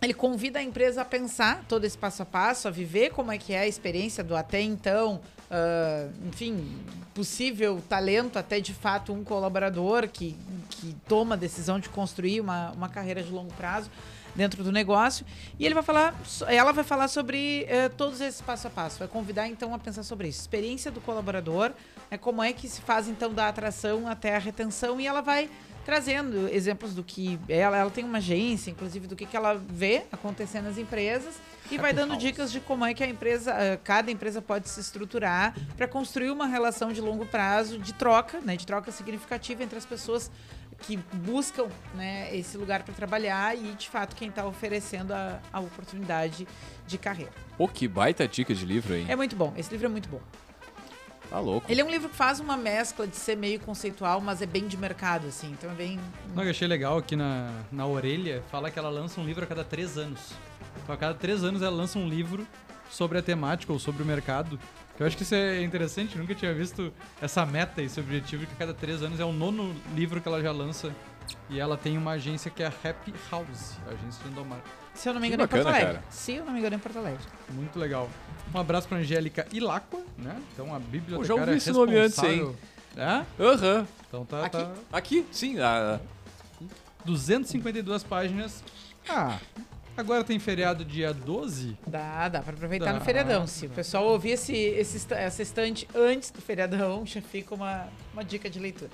ele convida a empresa a pensar todo esse passo a passo, a viver como é que é a experiência do até então, ah, enfim, possível talento, até de fato um colaborador que, que toma a decisão de construir uma, uma carreira de longo prazo dentro do negócio. E ele vai falar, ela vai falar sobre eh, todos esses passo a passo. Vai convidar então a pensar sobre isso. Experiência do colaborador, é como é que se faz então da atração até a retenção e ela vai trazendo exemplos do que ela, ela tem uma agência, inclusive do que, que ela vê acontecendo nas empresas e vai dando dicas de como é que a empresa, eh, cada empresa pode se estruturar para construir uma relação de longo prazo de troca, né, de troca significativa entre as pessoas que buscam né, esse lugar para trabalhar e de fato quem está oferecendo a, a oportunidade de carreira. Pô, que baita dica de livro aí. É muito bom, esse livro é muito bom. Tá louco. Ele é um livro que faz uma mescla de ser meio conceitual, mas é bem de mercado, assim, então é bem. Não, eu achei legal aqui na, na orelha, fala que ela lança um livro a cada três anos. Então, a cada três anos ela lança um livro sobre a temática ou sobre o mercado. Que Eu acho que isso é interessante, nunca tinha visto essa meta, esse objetivo, que a cada três anos é o nono livro que ela já lança. E ela tem uma agência que é a Happy House, a agência de endomarketing. Se eu não me engano, é em Porto bacana, Alegre. cara. Se eu não me engano, é em Porto Alegre. Muito legal. Um abraço pra Angélica Ilacqua, né? Então a bibliotecária Pô, já ouvi esse nome antes, hein? É? Aham. Então tá, Aqui? tá Aqui, sim. ah, 252 páginas. Ah, agora tem feriado dia 12. Dá, dá pra aproveitar Dá. no feriadão. Se o pessoal ouvir esse, esse, essa estante antes do feriadão, já fica uma, uma dica de leitura.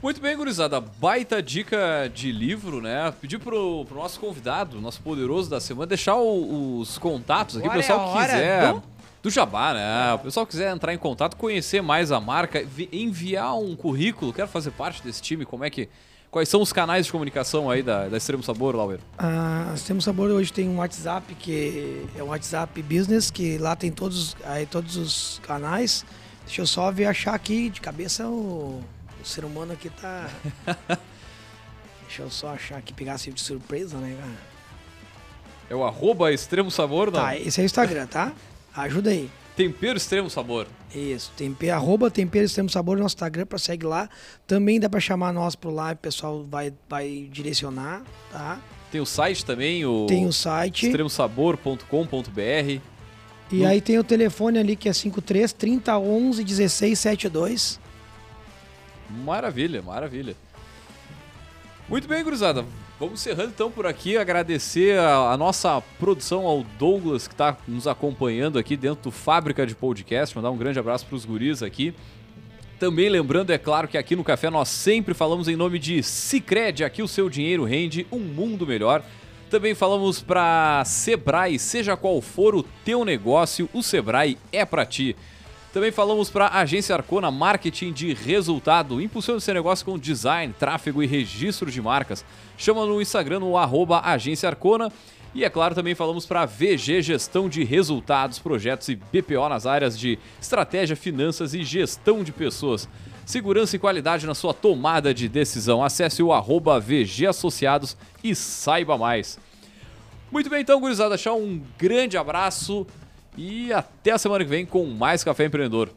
Muito bem, gurizada. Baita dica de livro, né? Pedir pro, pro nosso convidado, nosso poderoso da semana, deixar o- os contatos aqui. Agora o pessoal é a que quiser. do- Do Jabá, né? O pessoal quiser entrar em contato, conhecer mais a marca, vi- enviar um currículo, quero fazer parte desse time, como é que. Quais são os canais de comunicação aí da, da Extremo Sabor, Lauer? Ah, nós temos sabor hoje tem um WhatsApp que é um WhatsApp Business que lá tem todos aí todos os canais. Deixa eu só ver achar aqui de cabeça o, o ser humano aqui tá. Deixa eu só achar aqui pegar assim de surpresa, né, cara? É o arroba Extremo Sabor, não? Tá, esse é o Instagram, tá? Ajuda aí. Tempero Extremo Sabor. Isso, tempero, arroba tempero extremo sabor no nosso Instagram pra segue lá. Também dá pra chamar nós pro lá, o pessoal vai, vai direcionar, tá? Tem o site também, o Tem o site. extremosabor.com.br. E aí tem o telefone ali que é 53 30 11 16 72. Maravilha, maravilha. Muito bem, gurizada. Vamos encerrando então por aqui. Agradecer a, a nossa produção ao Douglas que está nos acompanhando aqui dentro do Fábrica de Podcast. Mandar um grande abraço para os guris aqui. Também lembrando, é claro, que aqui no Café nós sempre falamos em nome de Cicred. Aqui o seu dinheiro rende um mundo melhor. Também falamos para Sebrae, seja qual for o teu negócio, o Sebrae é para ti. Também falamos para a Agência Arcona Marketing de Resultado. Impulsione seu negócio com design, tráfego e registro de marcas. Chama no Instagram no arroba Agência Arcona. E é claro, também falamos para a VG Gestão de Resultados, Projetos e BPO nas áreas de estratégia, finanças e gestão de pessoas. Segurança e qualidade na sua tomada de decisão. Acesse o arroba VG Associados e saiba mais. Muito bem, então, gurizada, deixar um grande abraço e até a semana que vem com mais Café Empreendedor.